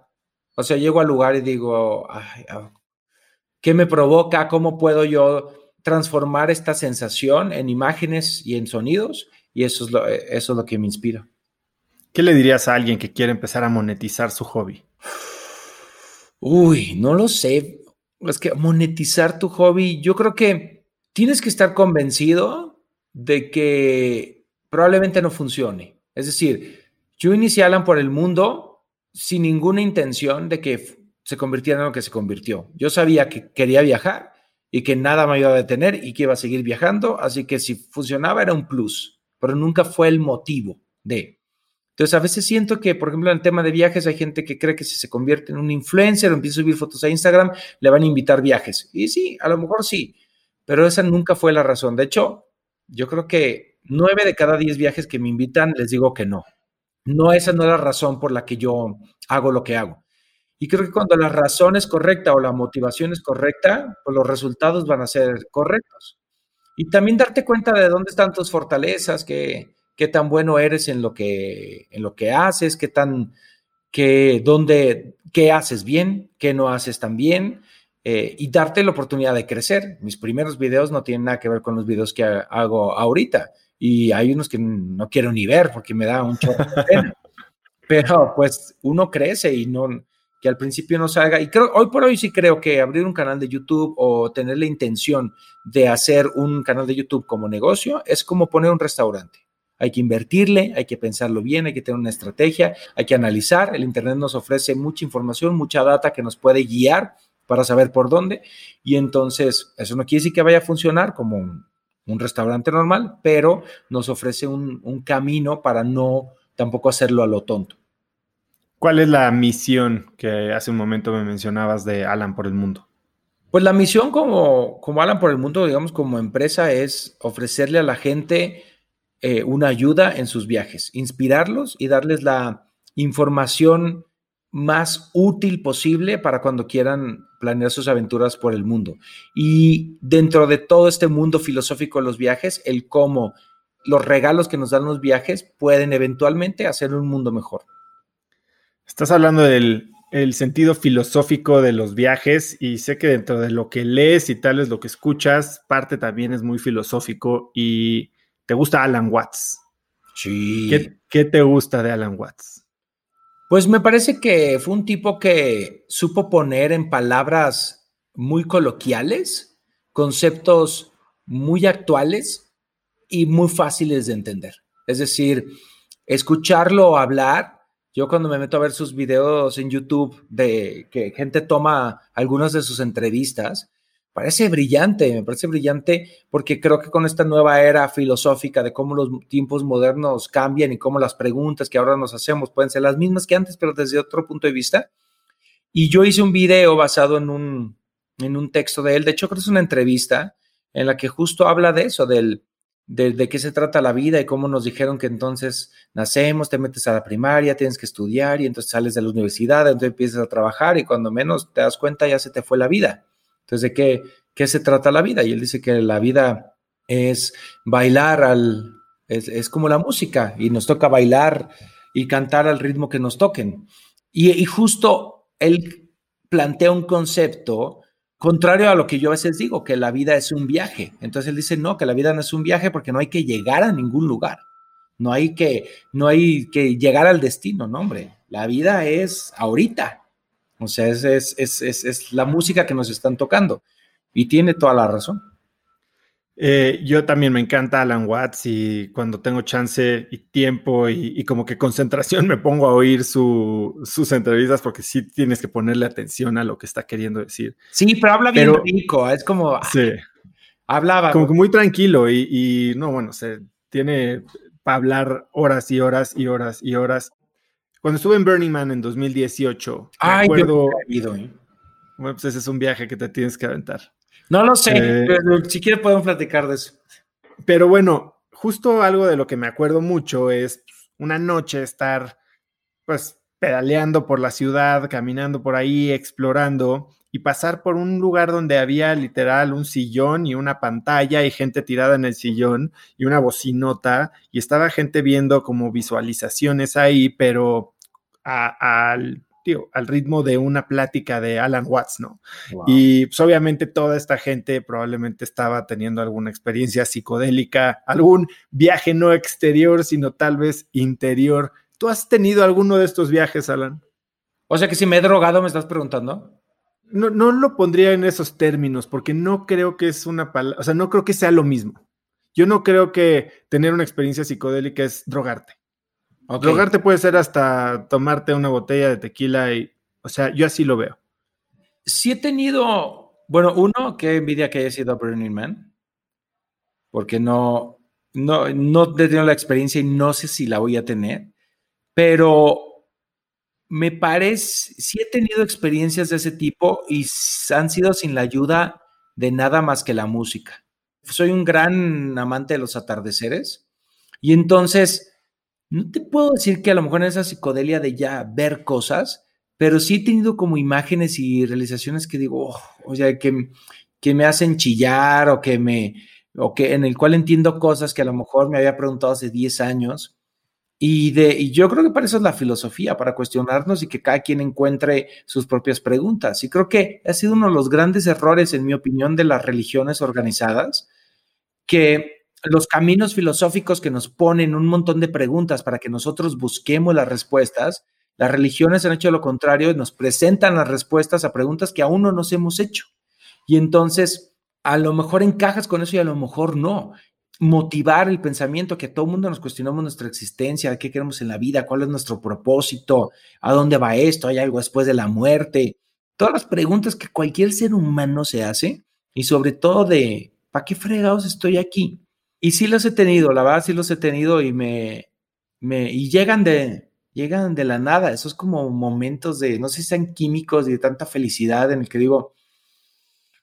o sea, llego al lugar y digo, ah, ¿qué me provoca? ¿Cómo puedo yo transformar esta sensación en imágenes y en sonidos? Y eso es lo, eh, eso es lo que me inspira. ¿Qué le dirías a alguien que quiere empezar a monetizar su hobby? Uy, no lo sé. Es que monetizar tu hobby, yo creo que tienes que estar convencido de que probablemente no funcione. Es decir, yo inicié Alan por el mundo sin ninguna intención de que se convirtiera en lo que se convirtió. Yo sabía que quería viajar y que nada me iba a detener y que iba a seguir viajando, así que si funcionaba era un plus, pero nunca fue el motivo de. Entonces, a veces siento que, por ejemplo, en el tema de viajes, hay gente que cree que si se convierte en un influencer o empieza a subir fotos a Instagram, le van a invitar viajes. Y sí, a lo mejor sí, pero esa nunca fue la razón. De hecho, yo creo que nueve de cada diez viajes que me invitan, les digo que no. No, esa no es la razón por la que yo hago lo que hago. Y creo que cuando la razón es correcta o la motivación es correcta, pues los resultados van a ser correctos. Y también darte cuenta de dónde están tus fortalezas, qué, qué tan bueno eres en lo que, en lo que haces, qué tan, qué, dónde, qué haces bien, qué no haces tan bien, eh, y darte la oportunidad de crecer. Mis primeros videos no tienen nada que ver con los videos que hago ahorita y hay unos que no quiero ni ver porque me da un chorro de pena. Pero pues uno crece y no, que al principio no salga. Y creo, hoy por hoy sí creo que abrir un canal de YouTube o tener la intención de hacer un canal de YouTube como negocio es como poner un restaurante. Hay que invertirle, hay que pensarlo bien, hay que tener una estrategia, hay que analizar. El Internet nos ofrece mucha información, mucha data que nos puede guiar para saber por dónde. Y entonces, eso no quiere decir que vaya a funcionar como un, un restaurante normal, pero nos ofrece un, camino para no tampoco hacerlo a lo tonto. ¿Cuál es la misión que hace un momento me mencionabas de Alan por el mundo? Pues la misión como, como Alan por el mundo, digamos, como empresa, es ofrecerle a la gente eh, una ayuda en sus viajes, inspirarlos y darles la información más útil posible para cuando quieran planear sus aventuras por el mundo. Y dentro de todo este mundo filosófico de los viajes, el cómo los regalos que nos dan los viajes pueden eventualmente hacer un mundo mejor. Estás hablando del sentido filosófico de los viajes y sé que dentro de lo que lees y tal es lo que escuchas, parte también es muy filosófico y te gusta Alan Watts. Sí. ¿Qué, ¿Qué, te gusta de Alan Watts? Pues me parece que fue un tipo que supo poner en palabras muy coloquiales conceptos muy actuales y muy fáciles de entender. Es decir, escucharlo hablar. Yo cuando me meto a ver sus videos en YouTube de que gente toma algunas de sus entrevistas, parece brillante, me parece brillante porque creo que con esta nueva era filosófica de cómo los tiempos modernos cambian y cómo las preguntas que ahora nos hacemos pueden ser las mismas que antes, pero desde otro punto de vista. Y yo hice un video basado en un, en un texto de él, de hecho creo que es una entrevista en la que justo habla de eso, del, de, de, qué se trata la vida y cómo nos dijeron que entonces nacemos, te metes a la primaria, tienes que estudiar y entonces sales de la universidad, entonces empiezas a trabajar y cuando menos te das cuenta ya se te fue la vida. Entonces, ¿de qué, qué se trata la vida? Y él dice que la vida es bailar al, es, es como la música y nos toca bailar y cantar al ritmo que nos toquen. Y, justo él plantea un concepto contrario a lo que yo a veces digo, que la vida es un viaje. Entonces él dice, no, que la vida no es un viaje porque no hay que llegar a ningún lugar. No hay que, no hay que llegar al destino, no, hombre. La vida es ahorita. O sea, es, es, es, es, la música que nos están tocando. Y tiene toda la razón. Eh, yo también me encanta Alan Watts y cuando tengo chance y tiempo y, y como que concentración me pongo a oír su, sus entrevistas porque sí tienes que ponerle atención a lo que está queriendo decir. Sí, pero habla bien pero, rico, es como... Ah, Sí. Hablaba. Como que muy tranquilo y, y no, bueno, se tiene para hablar horas y horas y horas y horas. Cuando estuve en Burning Man en 2018, Ay, me acuerdo. Yo ¿eh? Bueno, pues ese es un viaje que te tienes que aventar. No lo sé, eh, pero si quieres podemos platicar de eso. Pero bueno, justo algo de lo que me acuerdo mucho es una noche estar, pues, pedaleando por la ciudad, caminando por ahí, explorando y pasar por un lugar donde había literal un sillón y una pantalla y gente tirada en el sillón y una bocinota y estaba gente viendo como visualizaciones ahí, pero al, tío, al ritmo de una plática de Alan Watts, ¿no? Wow. Y pues, obviamente toda esta gente probablemente estaba teniendo alguna experiencia psicodélica, algún viaje no exterior, sino tal vez interior. ¿Tú has tenido alguno de estos viajes, Alan? O sea que si me he drogado, me estás preguntando no, no lo pondría en esos términos, porque no creo que es una palabra, o sea, no creo que sea lo mismo. Yo no creo que tener una experiencia psicodélica es drogarte. Okay. Drogarte puede ser hasta tomarte una botella de tequila y, o sea, yo así lo veo. Sí he tenido, bueno, uno, qué envidia que haya sido Burning Man, porque no, no, no he tenido la experiencia y no sé si la voy a tener, pero me parece, sí he tenido experiencias de ese tipo y han sido sin la ayuda de nada más que la música. Soy un gran amante de los atardeceres y entonces no te puedo decir que a lo mejor en esa psicodelia de ya ver cosas, pero sí he tenido como imágenes y realizaciones que digo, oh, o sea, que, que me hacen chillar o que me, o que en el cual entiendo cosas que a lo mejor me había preguntado hace 10 años y, de, y yo creo que para eso es la filosofía, para cuestionarnos y que cada quien encuentre sus propias preguntas. Y creo que ha sido uno de los grandes errores, en mi opinión, de las religiones organizadas, que los caminos filosóficos que nos ponen un montón de preguntas para que nosotros busquemos las respuestas, las religiones han hecho lo contrario, nos presentan las respuestas a preguntas que aún no nos hemos hecho. Y entonces, a lo mejor encajas con eso y a lo mejor no motivar el pensamiento, que todo el mundo nos cuestionamos nuestra existencia, qué queremos en la vida, cuál es nuestro propósito, a dónde va esto, hay algo después de la muerte. Todas las preguntas que cualquier ser humano se hace y sobre todo de, ¿para qué fregados estoy aquí? Y sí los he tenido, la verdad sí los he tenido y me, me y llegan de, llegan de la nada, esos como momentos de, no sé si sean químicos y de tanta felicidad en el que digo,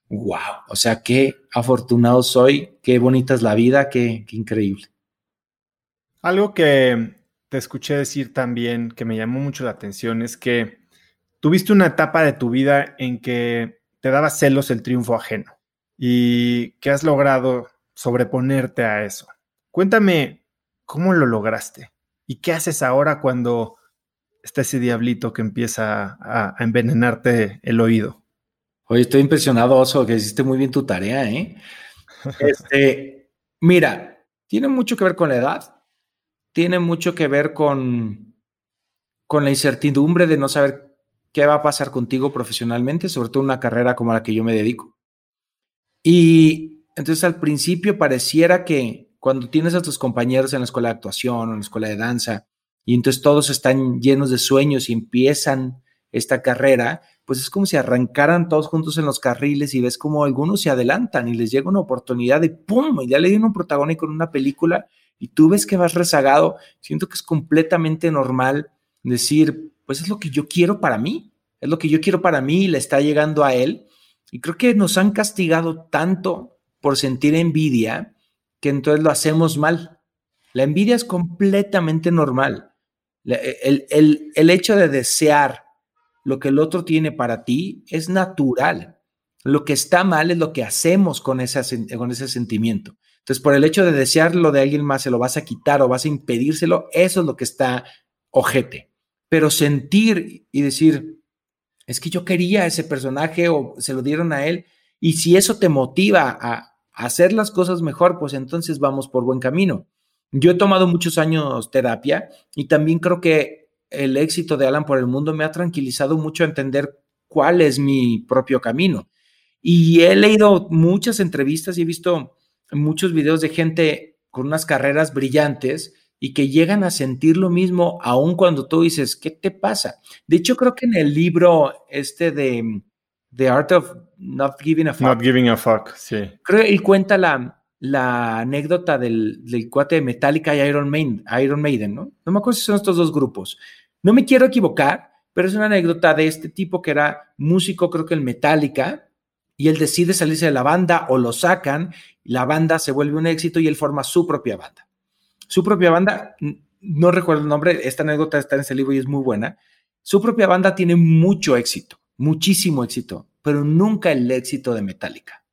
wow, o sea, qué afortunado soy, qué bonita es la vida, qué, increíble. Algo que te escuché decir también que me llamó mucho la atención es que tuviste una etapa de tu vida en que te daba celos el triunfo ajeno y que has logrado sobreponerte a eso. Cuéntame cómo lo lograste y qué haces ahora cuando está ese diablito que empieza a envenenarte el oído. Oye, estoy impresionado, Oso, que hiciste muy bien tu tarea, ¿eh? Este, mira, tiene mucho que ver con la edad, tiene mucho que ver con, con la incertidumbre de no saber qué va a pasar contigo profesionalmente, sobre todo una carrera como la que yo me dedico. Y entonces al principio pareciera que cuando tienes a tus compañeros en la escuela de actuación o en la escuela de danza, y entonces todos están llenos de sueños y empiezan esta carrera, pues es como si arrancaran todos juntos en los carriles y ves como algunos se adelantan y les llega una oportunidad y ¡pum! Y ya le dieron un protagónico en una película y tú ves que vas rezagado. Siento que es completamente normal decir, pues es lo que yo quiero para mí, es lo que yo quiero para mí y le está llegando a él. Y creo que nos han castigado tanto por sentir envidia que entonces lo hacemos mal. La envidia es completamente normal. El, el, el hecho de desear lo que el otro tiene para ti es natural. Lo que está mal es lo que hacemos con, con ese sentimiento. Entonces, por el hecho de desear lo de alguien más, se lo vas a quitar o vas a impedírselo, eso es lo que está ojete. Pero sentir y decir, es que yo quería ese personaje o se lo dieron a él, y si eso te motiva a hacer las cosas mejor, pues entonces vamos por buen camino. Yo he tomado muchos años terapia y también creo que el éxito de Alan por el mundo me ha tranquilizado mucho a entender cuál es mi propio camino. Y he leído muchas entrevistas y he visto muchos videos de gente con unas carreras brillantes y que llegan a sentir lo mismo aun cuando tú dices, ¿qué te pasa? De hecho, creo que en el libro este de The Art of Not Giving a Fuck. Not Giving a Fuck, sí. Creo que él cuenta la, la anécdota del, del, cuate de Metallica y Iron Maiden, Iron Maiden, ¿no? No me acuerdo si son estos dos grupos. No me quiero equivocar, pero es una anécdota de este tipo que era músico, creo que en Metallica, y él decide salirse de la banda o lo sacan, la banda se vuelve un éxito y él forma su propia banda. Su propia banda, no recuerdo el nombre, esta anécdota está en ese libro y es muy buena. Su propia banda tiene mucho éxito, muchísimo éxito, pero nunca el éxito de Metallica.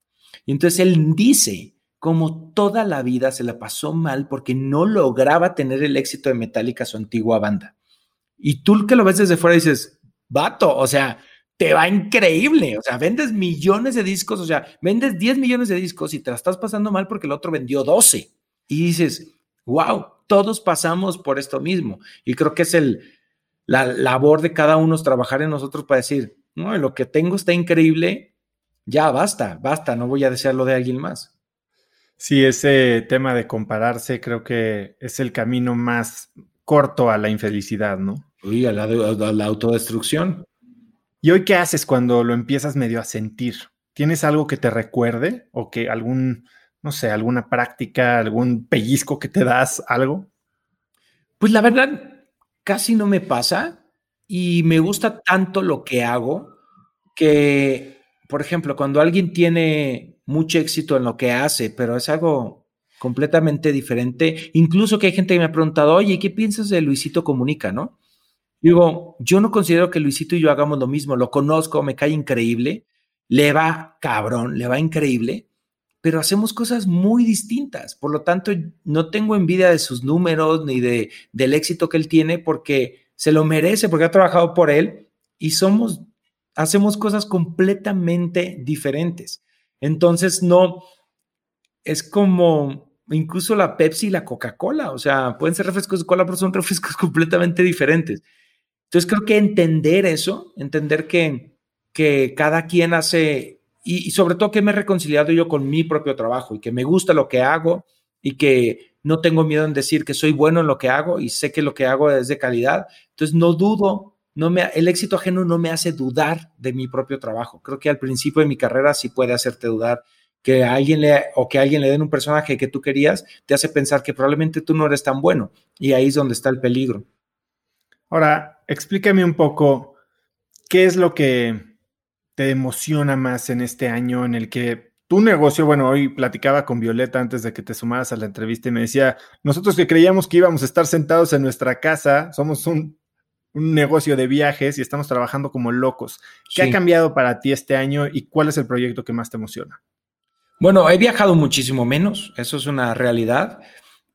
Y entonces él dice como toda la vida se la pasó mal porque no lograba tener el éxito de Metallica, su antigua banda. Y tú que lo ves desde fuera dices, vato, o sea, te va increíble, o sea, vendes millones de discos, o sea, vendes 10 millones de discos y te la estás pasando mal porque el otro vendió 12. Y dices, wow, todos pasamos por esto mismo. Y creo que es el, la labor de cada uno es trabajar en nosotros para decir, no, lo que tengo está increíble, ya basta, basta, no voy a desearlo de alguien más. Sí, ese tema de compararse creo que es el camino más corto a la infelicidad, ¿no? Uy, a la, la autodestrucción. ¿Y hoy qué haces cuando lo empiezas medio a sentir? ¿Tienes algo que te recuerde o que algún, no sé, alguna práctica, algún pellizco que te das, algo? Pues la verdad, casi no me pasa y me gusta tanto lo que hago que, por ejemplo, cuando alguien tiene mucho éxito en lo que hace, pero es algo completamente diferente. Incluso que hay gente que me ha preguntado, oye, ¿qué piensas de Luisito Comunica, no? Digo, yo no considero que Luisito y yo hagamos lo mismo, lo conozco, me cae increíble, le va cabrón, le va increíble, pero hacemos cosas muy distintas. Por lo tanto, no tengo envidia de sus números ni de, del éxito que él tiene porque se lo merece, porque ha trabajado por él y somos, hacemos cosas completamente diferentes. Entonces, no, es como incluso la Pepsi y la Coca-Cola, o sea, pueden ser refrescos de cola, pero son refrescos completamente diferentes. Entonces, creo que entender eso, entender que, que cada quien hace, y, sobre todo que me he reconciliado yo con mi propio trabajo y que me gusta lo que hago y que no tengo miedo en decir que soy bueno en lo que hago y sé que lo que hago es de calidad. Entonces, no dudo no me, el éxito ajeno no me hace dudar de mi propio trabajo. Creo que al principio de mi carrera sí puede hacerte dudar que alguien le o que alguien le den un personaje que tú querías, te hace pensar que probablemente tú no eres tan bueno y ahí es donde está el peligro. Ahora, explícame un poco qué es lo que te emociona más en este año en el que tu negocio, bueno, hoy platicaba con Violeta antes de que te sumaras a la entrevista y me decía, nosotros que creíamos que íbamos a estar sentados en nuestra casa, somos un un negocio de viajes y estamos trabajando como locos. ¿Qué ha cambiado para ti este año y cuál es el proyecto que más te emociona? Bueno, he viajado muchísimo menos, eso es una realidad,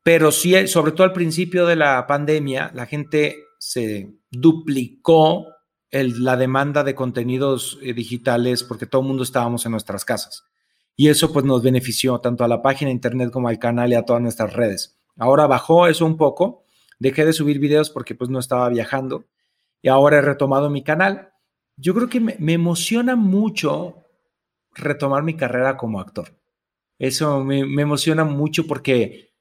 pero sí, sobre todo al principio de la pandemia, la gente se duplicó la demanda de contenidos eh, digitales porque todo el mundo estábamos en nuestras casas. Y eso pues nos benefició tanto a la página de internet como al canal y a todas nuestras redes. Ahora bajó eso un poco, dejé de subir videos porque pues no estaba viajando y ahora he retomado mi canal. Yo creo que me, emociona mucho retomar mi carrera como actor. Eso me, me emociona mucho porque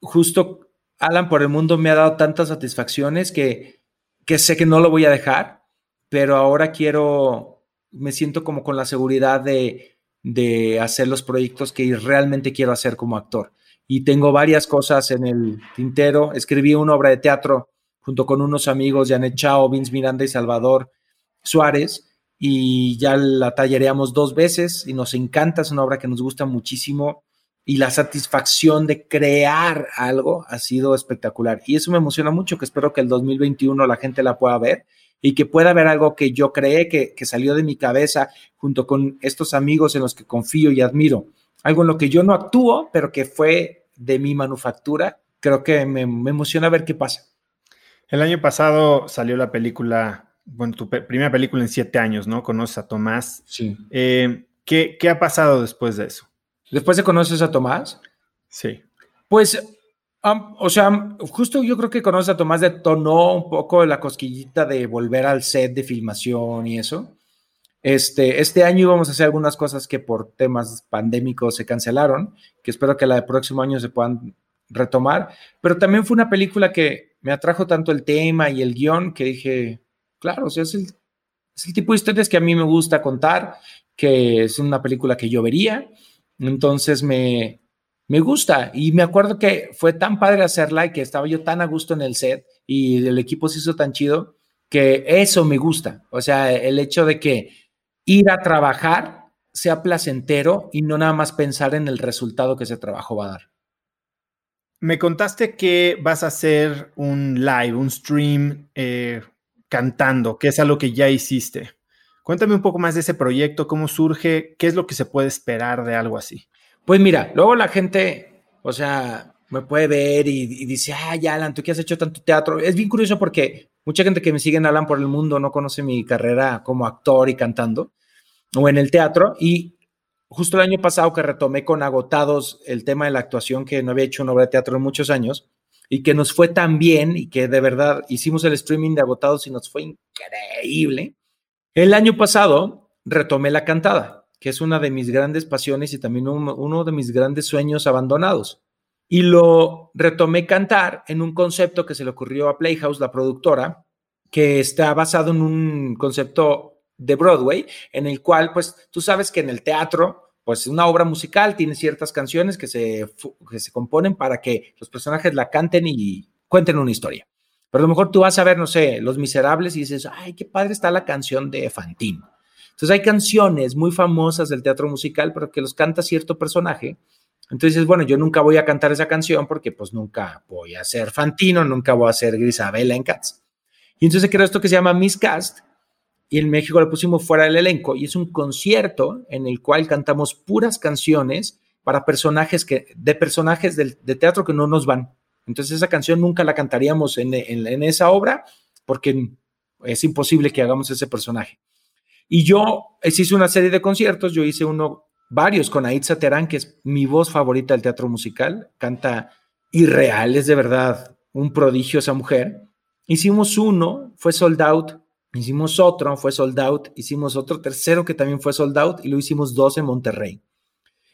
justo Alan por el mundo me ha dado tantas satisfacciones que, que sé que no lo voy a dejar, pero ahora quiero, me siento como con la seguridad de, de hacer los proyectos que realmente quiero hacer como actor. Y tengo varias cosas en el tintero. Escribí una obra de teatro junto con unos amigos, Janet Chao, Vince Miranda y Salvador Suárez, y ya la tallereamos dos veces y nos encanta, es una obra que nos gusta muchísimo y la satisfacción de crear algo ha sido espectacular. Y eso me emociona mucho, que espero que el 2021 la gente la pueda ver y que pueda ver algo que yo creé, que, que salió de mi cabeza junto con estos amigos en los que confío y admiro. Algo en lo que yo no actúo, pero que fue de mi manufactura. Creo que me, me emociona ver qué pasa. El año pasado salió la película, bueno, tu primera película en siete años, ¿no? Conoces a Tomás. Sí. Eh, ¿qué, ¿Qué ha pasado después de eso? Después de conoces a Tomás. Sí. Pues, um, o sea, justo yo creo que conoces a Tomás detonó un poco la cosquillita de volver al set de filmación y eso. Este, este año íbamos a hacer algunas cosas que por temas pandémicos se cancelaron, que espero que la del próximo año se puedan retomar, pero también fue una película que me atrajo tanto el tema y el guion que dije, claro, o sea, es el, es el tipo de historias que a mí me gusta contar, que es una película que yo vería entonces me, me gusta y me acuerdo que fue tan padre hacerla y que estaba yo tan a gusto en el set y el equipo se hizo tan chido que eso me gusta. O sea, el hecho de que ir a trabajar sea placentero y no nada más pensar en el resultado que ese trabajo va a dar. Me contaste que vas a hacer un live, un stream eh, cantando, que es algo que ya hiciste. Cuéntame un poco más de ese proyecto, cómo surge, qué es lo que se puede esperar de algo así. Pues mira, luego la gente, o sea, me puede ver y, dice, ah, ya, Alan, tú que has hecho tanto teatro. Es bien curioso porque mucha gente que me sigue en Alan por el mundo no conoce mi carrera como actor y cantando o en el teatro. Y justo el año pasado que retomé con Agotados el tema de la actuación, que no había hecho una obra de teatro en muchos años y que nos fue tan bien y que de verdad hicimos el streaming de Agotados y nos fue increíble el año pasado retomé la cantada, que es una de mis grandes pasiones y también uno de mis grandes sueños abandonados. Y lo retomé cantar en un concepto que se le ocurrió a Playhouse, la productora, que está basado en un concepto de Broadway, en el cual, pues, tú sabes que en el teatro, pues, una obra musical tiene ciertas canciones que se, que se componen para que los personajes la canten y cuenten una historia. Pero a lo mejor tú vas a ver, no sé, Los Miserables y dices, ay, qué padre está la canción de Fantino. Entonces hay canciones muy famosas del teatro musical, pero que los canta cierto personaje. Entonces, bueno, yo nunca voy a cantar esa canción porque pues nunca voy a ser Fantino, nunca voy a ser Grisabela en Cats. Y entonces creo esto que se llama Miss Cast y en México lo pusimos fuera del elenco y es un concierto en el cual cantamos puras canciones para personajes que, de personajes del, de teatro que no nos van. Entonces esa canción nunca la cantaríamos en, esa obra porque es imposible que hagamos ese personaje. Y yo hice una serie de conciertos, yo hice uno, varios con Aitza Terán, que es mi voz favorita del teatro musical, canta irreal, es de verdad un prodigio esa mujer. Hicimos uno, fue sold out, hicimos otro, fue sold out, hicimos otro tercero que también fue sold out y lo hicimos dos en Monterrey.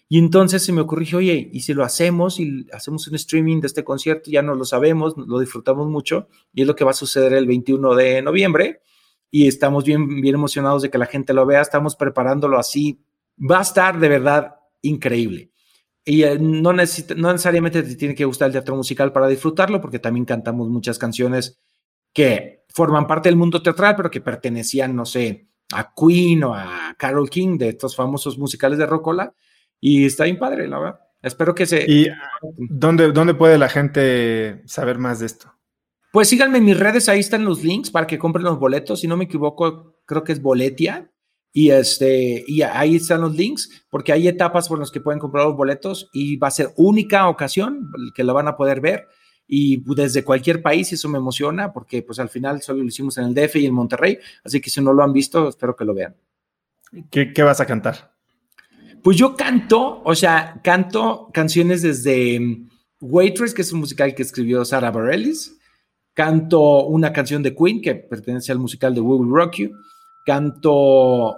Y entonces se me ocurrió, oye, ¿y si lo hacemos y hacemos un streaming de este concierto? Ya no lo sabemos, lo disfrutamos mucho y es lo que va a suceder el 21 de noviembre y estamos bien, bien emocionados de que la gente lo vea, estamos preparándolo así. Va a estar de verdad increíble. Y eh, no, necesita, no necesariamente te tiene que gustar el teatro musical para disfrutarlo, porque también cantamos muchas canciones que forman parte del mundo teatral, pero que pertenecían, no sé, a Queen o a Carol King, de estos famosos musicales de Rocola y está bien padre, la verdad. Espero que se... ¿Y dónde, dónde puede la gente saber más de esto? Pues síganme en mis redes, ahí están los links para que compren los boletos. Si no me equivoco, creo que es Boletia. Y, este, y ahí están los links, porque hay etapas por las que pueden comprar los boletos y va a ser única ocasión que lo van a poder ver. Y desde cualquier país, eso me emociona, porque pues al final solo lo hicimos en el DF y en Monterrey. Así que si no lo han visto, espero que lo vean. ¿Qué, qué vas a cantar? Pues yo canto, o sea, canto canciones desde mm, Waitress, que es un musical que escribió Sara Bareilles, canto una canción de Queen que pertenece al musical de We Will Rock You, canto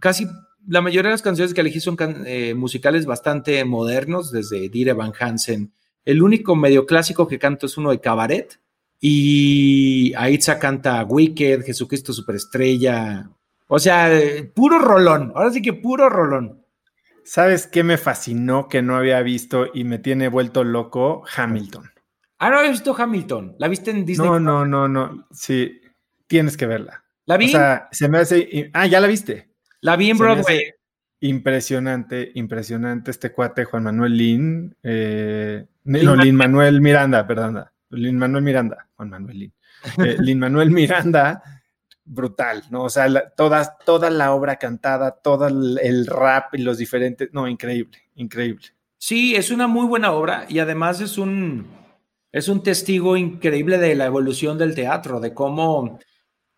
casi la mayoría de las canciones que elegí son eh, musicales bastante modernos, desde Dire Van Hansen. El único medio clásico que canto es uno de Cabaret. Y Aitza canta Wicked, Jesucristo Superestrella. O sea, puro rolón. Ahora sí que puro rolón. ¿Sabes qué me fascinó que no había visto y me tiene vuelto loco? Hamilton. Ah, no había visto Hamilton. ¿La viste en Disney? No, no, no, no. Sí, tienes que verla. ¿La vi? O sea, se me hace. Ah, ya la viste. La vi en Broadway. Impresionante, impresionante este cuate Juan Manuel Lin. Eh, no, Lin Manuel Miranda, perdón. Lin Manuel Miranda. Juan Manuel Lin. Eh, Lin Manuel Miranda brutal, ¿no? O sea, toda, toda la obra cantada, todo el, rap y los diferentes, no, increíble, increíble. Sí, es una muy buena obra y además es un, es un testigo increíble de la evolución del teatro, de cómo,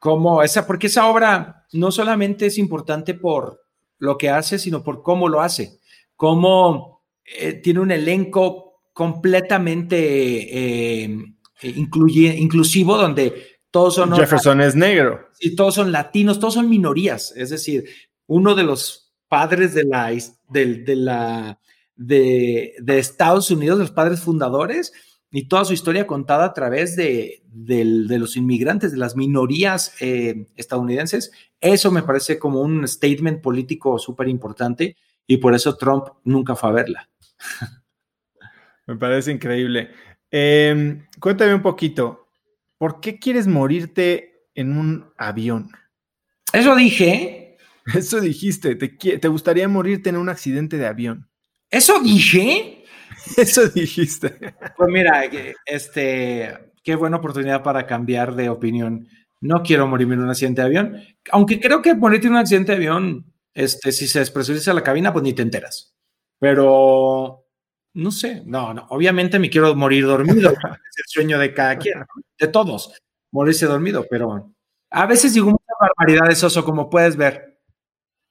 cómo esa, porque esa obra no solamente es importante por lo que hace, sino por cómo lo hace, cómo eh, tiene un elenco completamente eh, incluye, inclusivo donde todos son... Jefferson es negro. Y todos son latinos, todos son minorías. Es decir, uno de los padres de la, de, la, de, Estados Unidos, los padres fundadores, y toda su historia contada a través de, los inmigrantes, de las minorías eh, estadounidenses. Eso me parece como un statement político súper importante y por eso Trump nunca fue a verla. Me parece increíble. Em, cuéntame un poquito, ¿por qué quieres morirte en un avión? Eso dije. Eso dijiste. ¿Te, gustaría morirte en un accidente de avión? ¿Eso dije? Eso dijiste. Pues mira, este, qué buena oportunidad para cambiar de opinión. No quiero morirme en un accidente de avión. Aunque creo que morirte en un accidente de avión, este, si se despresuriza la cabina, pues ni te enteras. Pero no sé, no, no, obviamente me quiero morir dormido, es el sueño de cada quien, de todos, morirse dormido, pero a veces digo muchas barbaridades, Oso, como puedes ver.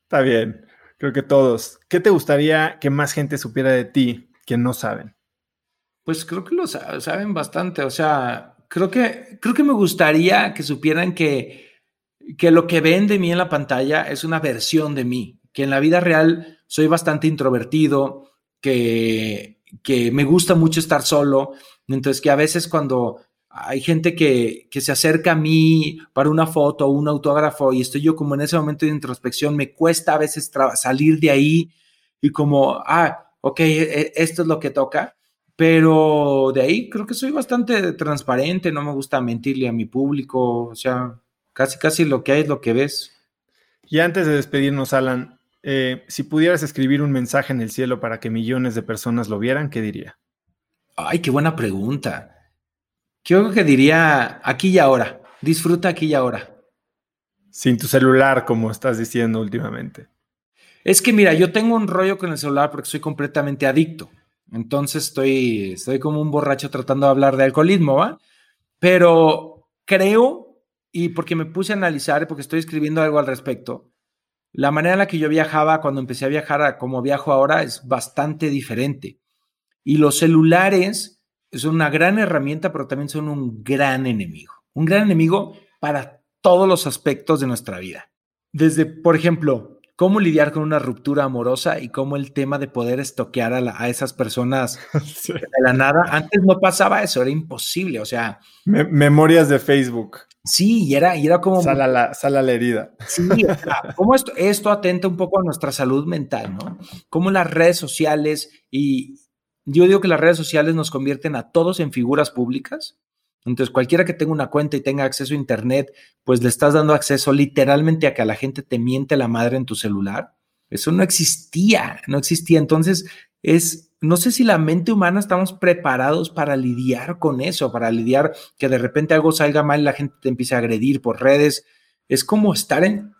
Está bien, creo que todos. ¿Qué te gustaría que más gente supiera de ti que no saben? Pues creo que lo saben bastante, o sea, creo que, creo que me gustaría que supieran que, que lo que ven de mí en la pantalla es una versión de mí, que en la vida real soy bastante introvertido, que, que me gusta mucho estar solo, entonces que a veces cuando hay gente que, que, se acerca a mí para una foto o un autógrafo y estoy yo como en ese momento de introspección, me cuesta a veces salir de ahí y como, ah, ok, e, esto es lo que toca, pero de ahí creo que soy bastante transparente, no me gusta mentirle a mi público, o sea, casi, casi lo que hay es lo que ves. Y antes de despedirnos, Alan, eh, si pudieras escribir un mensaje en el cielo para que millones de personas lo vieran, ¿qué diría? Ay, qué buena pregunta. Creo que diría aquí y ahora. Disfruta aquí y ahora. Sin tu celular, como estás diciendo últimamente. Es que mira, yo tengo un rollo con el celular porque soy completamente adicto. Entonces estoy, estoy como un borracho tratando de hablar de alcoholismo, ¿va? Pero creo, y porque me puse a analizar, porque estoy escribiendo algo al respecto, la manera en la que yo viajaba cuando empecé a viajar a como viajo ahora es bastante diferente. Y los celulares son una gran herramienta, pero también son un gran enemigo. Un gran enemigo para todos los aspectos de nuestra vida. Desde, por ejemplo, cómo lidiar con una ruptura amorosa y cómo el tema de poder estoquear a, esas personas de la nada. Antes no pasaba eso, era imposible. O sea, memorias de Facebook. Sí, y era, y era como... Sala la, sala la herida. Sí, cómo esto, esto atenta un poco a nuestra salud mental, ¿no? Cómo las redes sociales, y yo digo que las redes sociales nos convierten a todos en figuras públicas. Entonces, cualquiera que tenga una cuenta y tenga acceso a Internet, pues le estás dando acceso literalmente a que a la gente te miente la madre en tu celular. Eso no existía, no existía. Entonces, es no sé si la mente humana estamos preparados para lidiar con eso, para lidiar que de repente algo salga mal y la gente te empiece a agredir por redes. Es como estar en,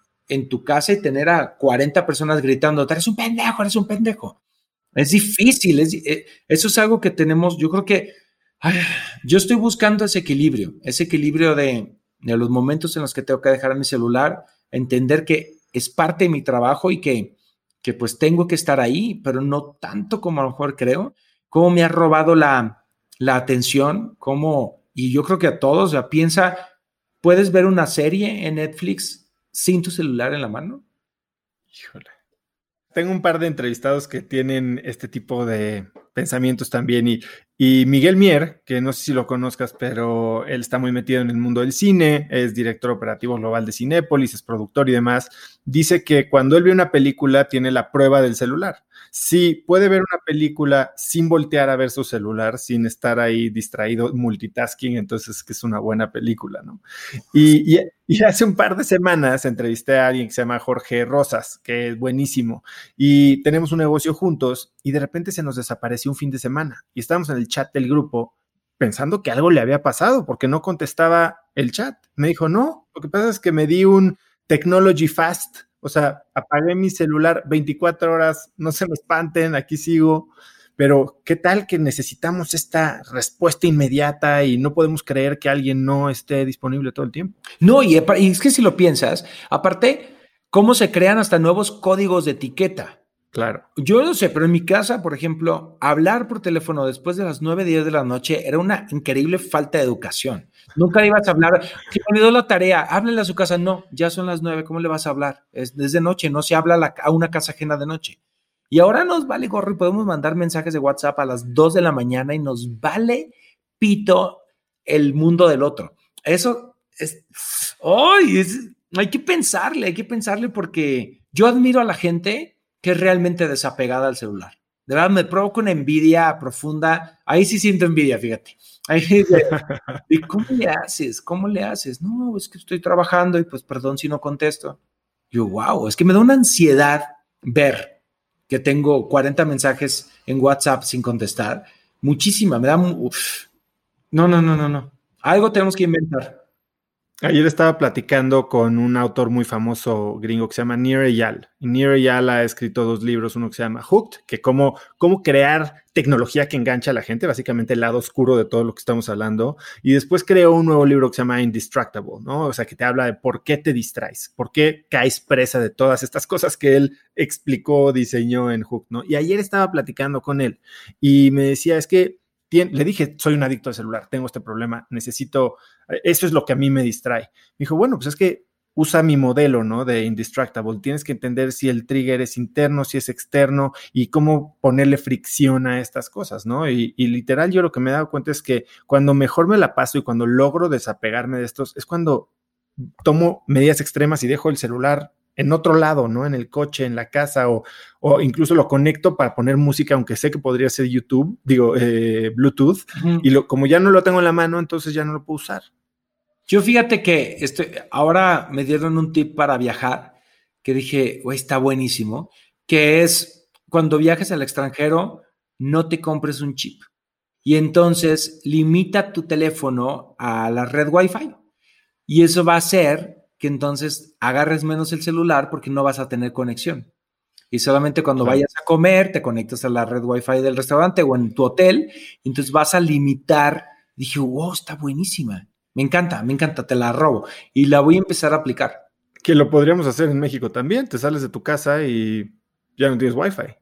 tu casa y tener a 40 personas gritando, eres un pendejo, eres un pendejo. Es difícil, eh, eso es algo que tenemos, yo creo que yo estoy buscando ese equilibrio, ese equilibrio de, de los momentos en los que tengo que dejar mi celular, entender que es parte de mi trabajo y que que pues tengo que estar ahí, pero no tanto como a lo mejor creo, cómo me ha robado la, la atención, cómo, y yo creo que a todos, sea, piensa, ¿puedes ver una serie en Netflix sin tu celular en la mano? Híjole. Tengo un par de entrevistados que tienen este tipo de pensamientos también y, y Miguel Mier, que no sé si lo conozcas, pero él está muy metido en el mundo del cine, es director operativo global de Cinépolis, es productor y demás, dice que cuando él ve una película tiene la prueba del celular sí puede ver una película sin voltear a ver su celular, sin estar ahí distraído, multitasking, entonces que es una buena película, ¿no? Y, hace un par de semanas entrevisté a alguien que se llama Jorge Rosas, que es buenísimo, y tenemos un negocio juntos y de repente se nos desapareció un fin de semana y estábamos en el chat del grupo pensando que algo le había pasado porque no contestaba el chat. Me dijo, no, lo que pasa es que me di un technology fast o sea, apagué mi celular 24 horas, no se me espanten, aquí sigo. Pero, ¿qué tal que necesitamos esta respuesta inmediata y no podemos creer que alguien no esté disponible todo el tiempo? No, y, es que si lo piensas, aparte, ¿cómo se crean hasta nuevos códigos de etiqueta? Claro. Yo no sé, pero en mi casa, por ejemplo, hablar por teléfono después de las 9, 10 de la noche era una increíble falta de educación. Nunca ibas a hablar, que me dio la tarea, háblele a su casa. No, ya son las 9, ¿cómo le vas a hablar? Es desde noche, no se habla a, una casa ajena de noche. Y ahora nos vale gorro y podemos mandar mensajes de WhatsApp a las 2 de la mañana y nos vale pito el mundo del otro. Eso es, ¡ay! hay que pensarle, hay que pensarle porque yo admiro a la gente que es realmente desapegada al celular. De verdad, me provoca una envidia profunda. Ahí sí siento envidia, fíjate. Ahí ¿Y cómo le haces? ¿Cómo le haces? No, es que estoy trabajando y pues perdón si no contesto. Yo, wow, es que me da una ansiedad ver que tengo 40 mensajes en WhatsApp sin contestar. Muchísima, me da... No, no, no, no, no. Algo tenemos que inventar. Ayer estaba platicando con un autor muy famoso gringo que se llama Nir Eyal. Nir Eyal ha escrito dos libros, uno que se llama Hooked, que cómo, cómo crear tecnología que engancha a la gente, básicamente el lado oscuro de todo lo que estamos hablando. Y después creó un nuevo libro que se llama Indistractable, ¿no? O sea, que te habla de por qué te distraes, por qué caes presa de todas estas cosas que él explicó, diseñó en Hooked, ¿no? Y ayer estaba platicando con él y me decía, es que le dije, soy un adicto al celular, tengo este problema, necesito, eso es lo que a mí me distrae. Me dijo, bueno, pues es que usa mi modelo, ¿no? De Indistractable. Tienes que entender si el trigger es interno, si es externo y cómo ponerle fricción a estas cosas, ¿no? Y, y, literal, yo lo que me he dado cuenta es que cuando mejor me la paso y cuando logro desapegarme de estos, es cuando tomo medidas extremas y dejo el celular en otro lado, ¿no? En el coche, en la casa o, o incluso lo conecto para poner música, aunque sé que podría ser YouTube, digo, eh, Bluetooth, y lo, como ya no lo tengo en la mano, entonces ya no lo puedo usar. Yo fíjate que estoy, ahora me dieron un tip para viajar que dije, güey, está buenísimo, que es cuando viajes al extranjero, no te compres un chip. Y entonces limita tu teléfono a la red Wi-Fi. Y eso va a hacer que entonces agarres menos el celular porque no vas a tener conexión. Y solamente cuando vayas a comer, te conectas a la red Wi-Fi del restaurante o en tu hotel, y entonces vas a limitar. Dije, wow, está buenísima. Me encanta, me encanta, te la robo. Y la voy a empezar a aplicar. Que lo podríamos hacer en México también. Te sales de tu casa y ya no tienes Wi-Fi.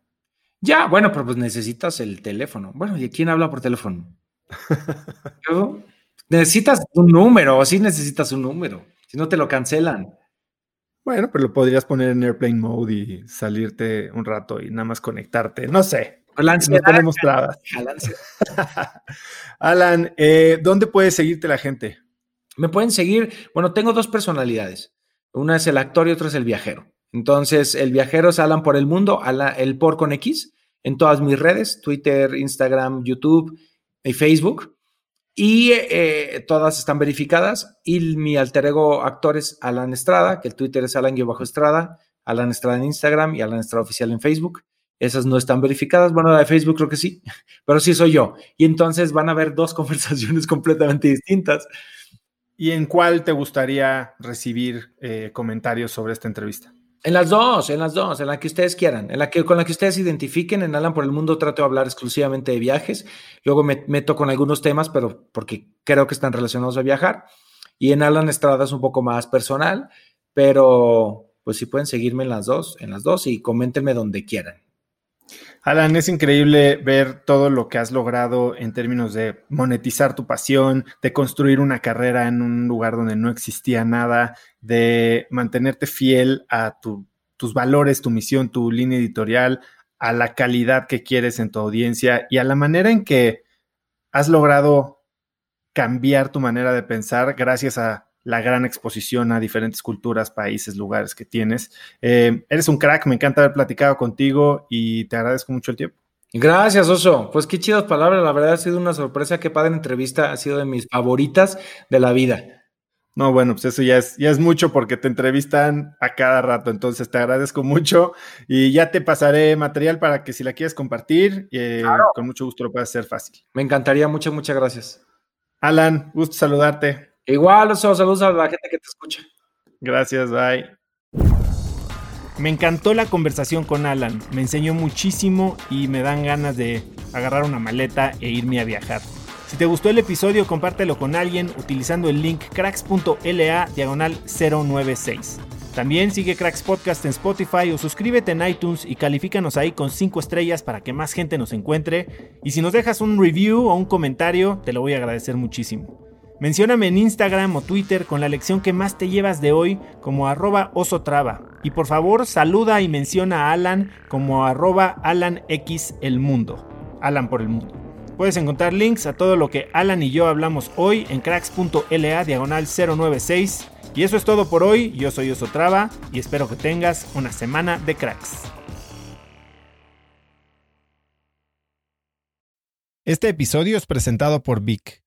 Ya, bueno, pero pues necesitas el teléfono. Bueno, ¿y quién habla por teléfono? necesitas un número, sí necesitas un número. Si no te lo cancelan. Bueno, pero lo podrías poner en airplane mode y salirte un rato y nada más conectarte. No sé. La tenemos Alan, eh, ¿dónde puede seguirte la gente? Me pueden seguir. Bueno, tengo dos personalidades. Una es el actor y otra es el viajero. Entonces, el viajero es Alan por el mundo, el por con X, en todas mis redes, Twitter, Instagram, YouTube y Facebook y eh, todas están verificadas. Y mi alter ego actor es Alan Estrada, que el Twitter es Alan-Estrada, Alan Estrada en Instagram y Alan Estrada Oficial en Facebook. Esas no están verificadas. Bueno, la de Facebook creo que sí, pero sí soy yo. Y entonces van a haber dos conversaciones completamente distintas. ¿Y en cuál te gustaría recibir eh, comentarios sobre esta entrevista? En las dos, en las dos, en la que ustedes quieran, en la que con la que ustedes identifiquen. En Alan por el Mundo trato de hablar exclusivamente de viajes. Luego me meto con algunos temas, pero porque creo que están relacionados a viajar. Y en Alan Estrada es un poco más personal, pero pues sí pueden seguirme en las dos, en las dos y coméntenme donde quieran. Alan, es increíble ver todo lo que has logrado en términos de monetizar tu pasión, de construir una carrera en un lugar donde no existía nada, de mantenerte fiel a tus valores, tu misión, tu línea editorial, a la calidad que quieres en tu audiencia y a la manera en que has logrado cambiar tu manera de pensar gracias a la gran exposición a diferentes culturas, países, lugares que tienes. Eh, eres un crack, me encanta haber platicado contigo y te agradezco mucho el tiempo. Gracias, Oso. Pues qué chidas palabras, la verdad ha sido una sorpresa, qué padre entrevista, ha sido de mis favoritas de la vida. No, bueno, pues eso ya es, ya es mucho porque te entrevistan a cada rato, entonces te agradezco mucho y ya te pasaré material para que si la quieres compartir, eh, con mucho gusto lo puedas hacer fácil. Me encantaría, muchas, muchas gracias. Alan, gusto saludarte. Igual, saludos a la gente que te escucha. Gracias, bye. Me encantó la conversación con Alan, me enseñó muchísimo y me dan ganas de agarrar una maleta e irme a viajar. Si te gustó el episodio, compártelo con alguien utilizando el link cracks.la diagonal 096. También sigue Cracks Podcast en Spotify o suscríbete en iTunes y califícanos ahí con 5 estrellas para que más gente nos encuentre. Y si nos dejas un review o un comentario, te lo voy a agradecer muchísimo. Mencióname en Instagram o Twitter con la lección que más te llevas de hoy como arroba osotrava. Y por favor saluda y menciona a Alan como arroba Alan X el mundo. Alan por el mundo. Puedes encontrar links a todo lo que Alan y yo hablamos hoy en cracks.la diagonal 096. Y eso es todo por hoy. Yo soy Osotrava y espero que tengas una semana de cracks. Este episodio es presentado por Vic.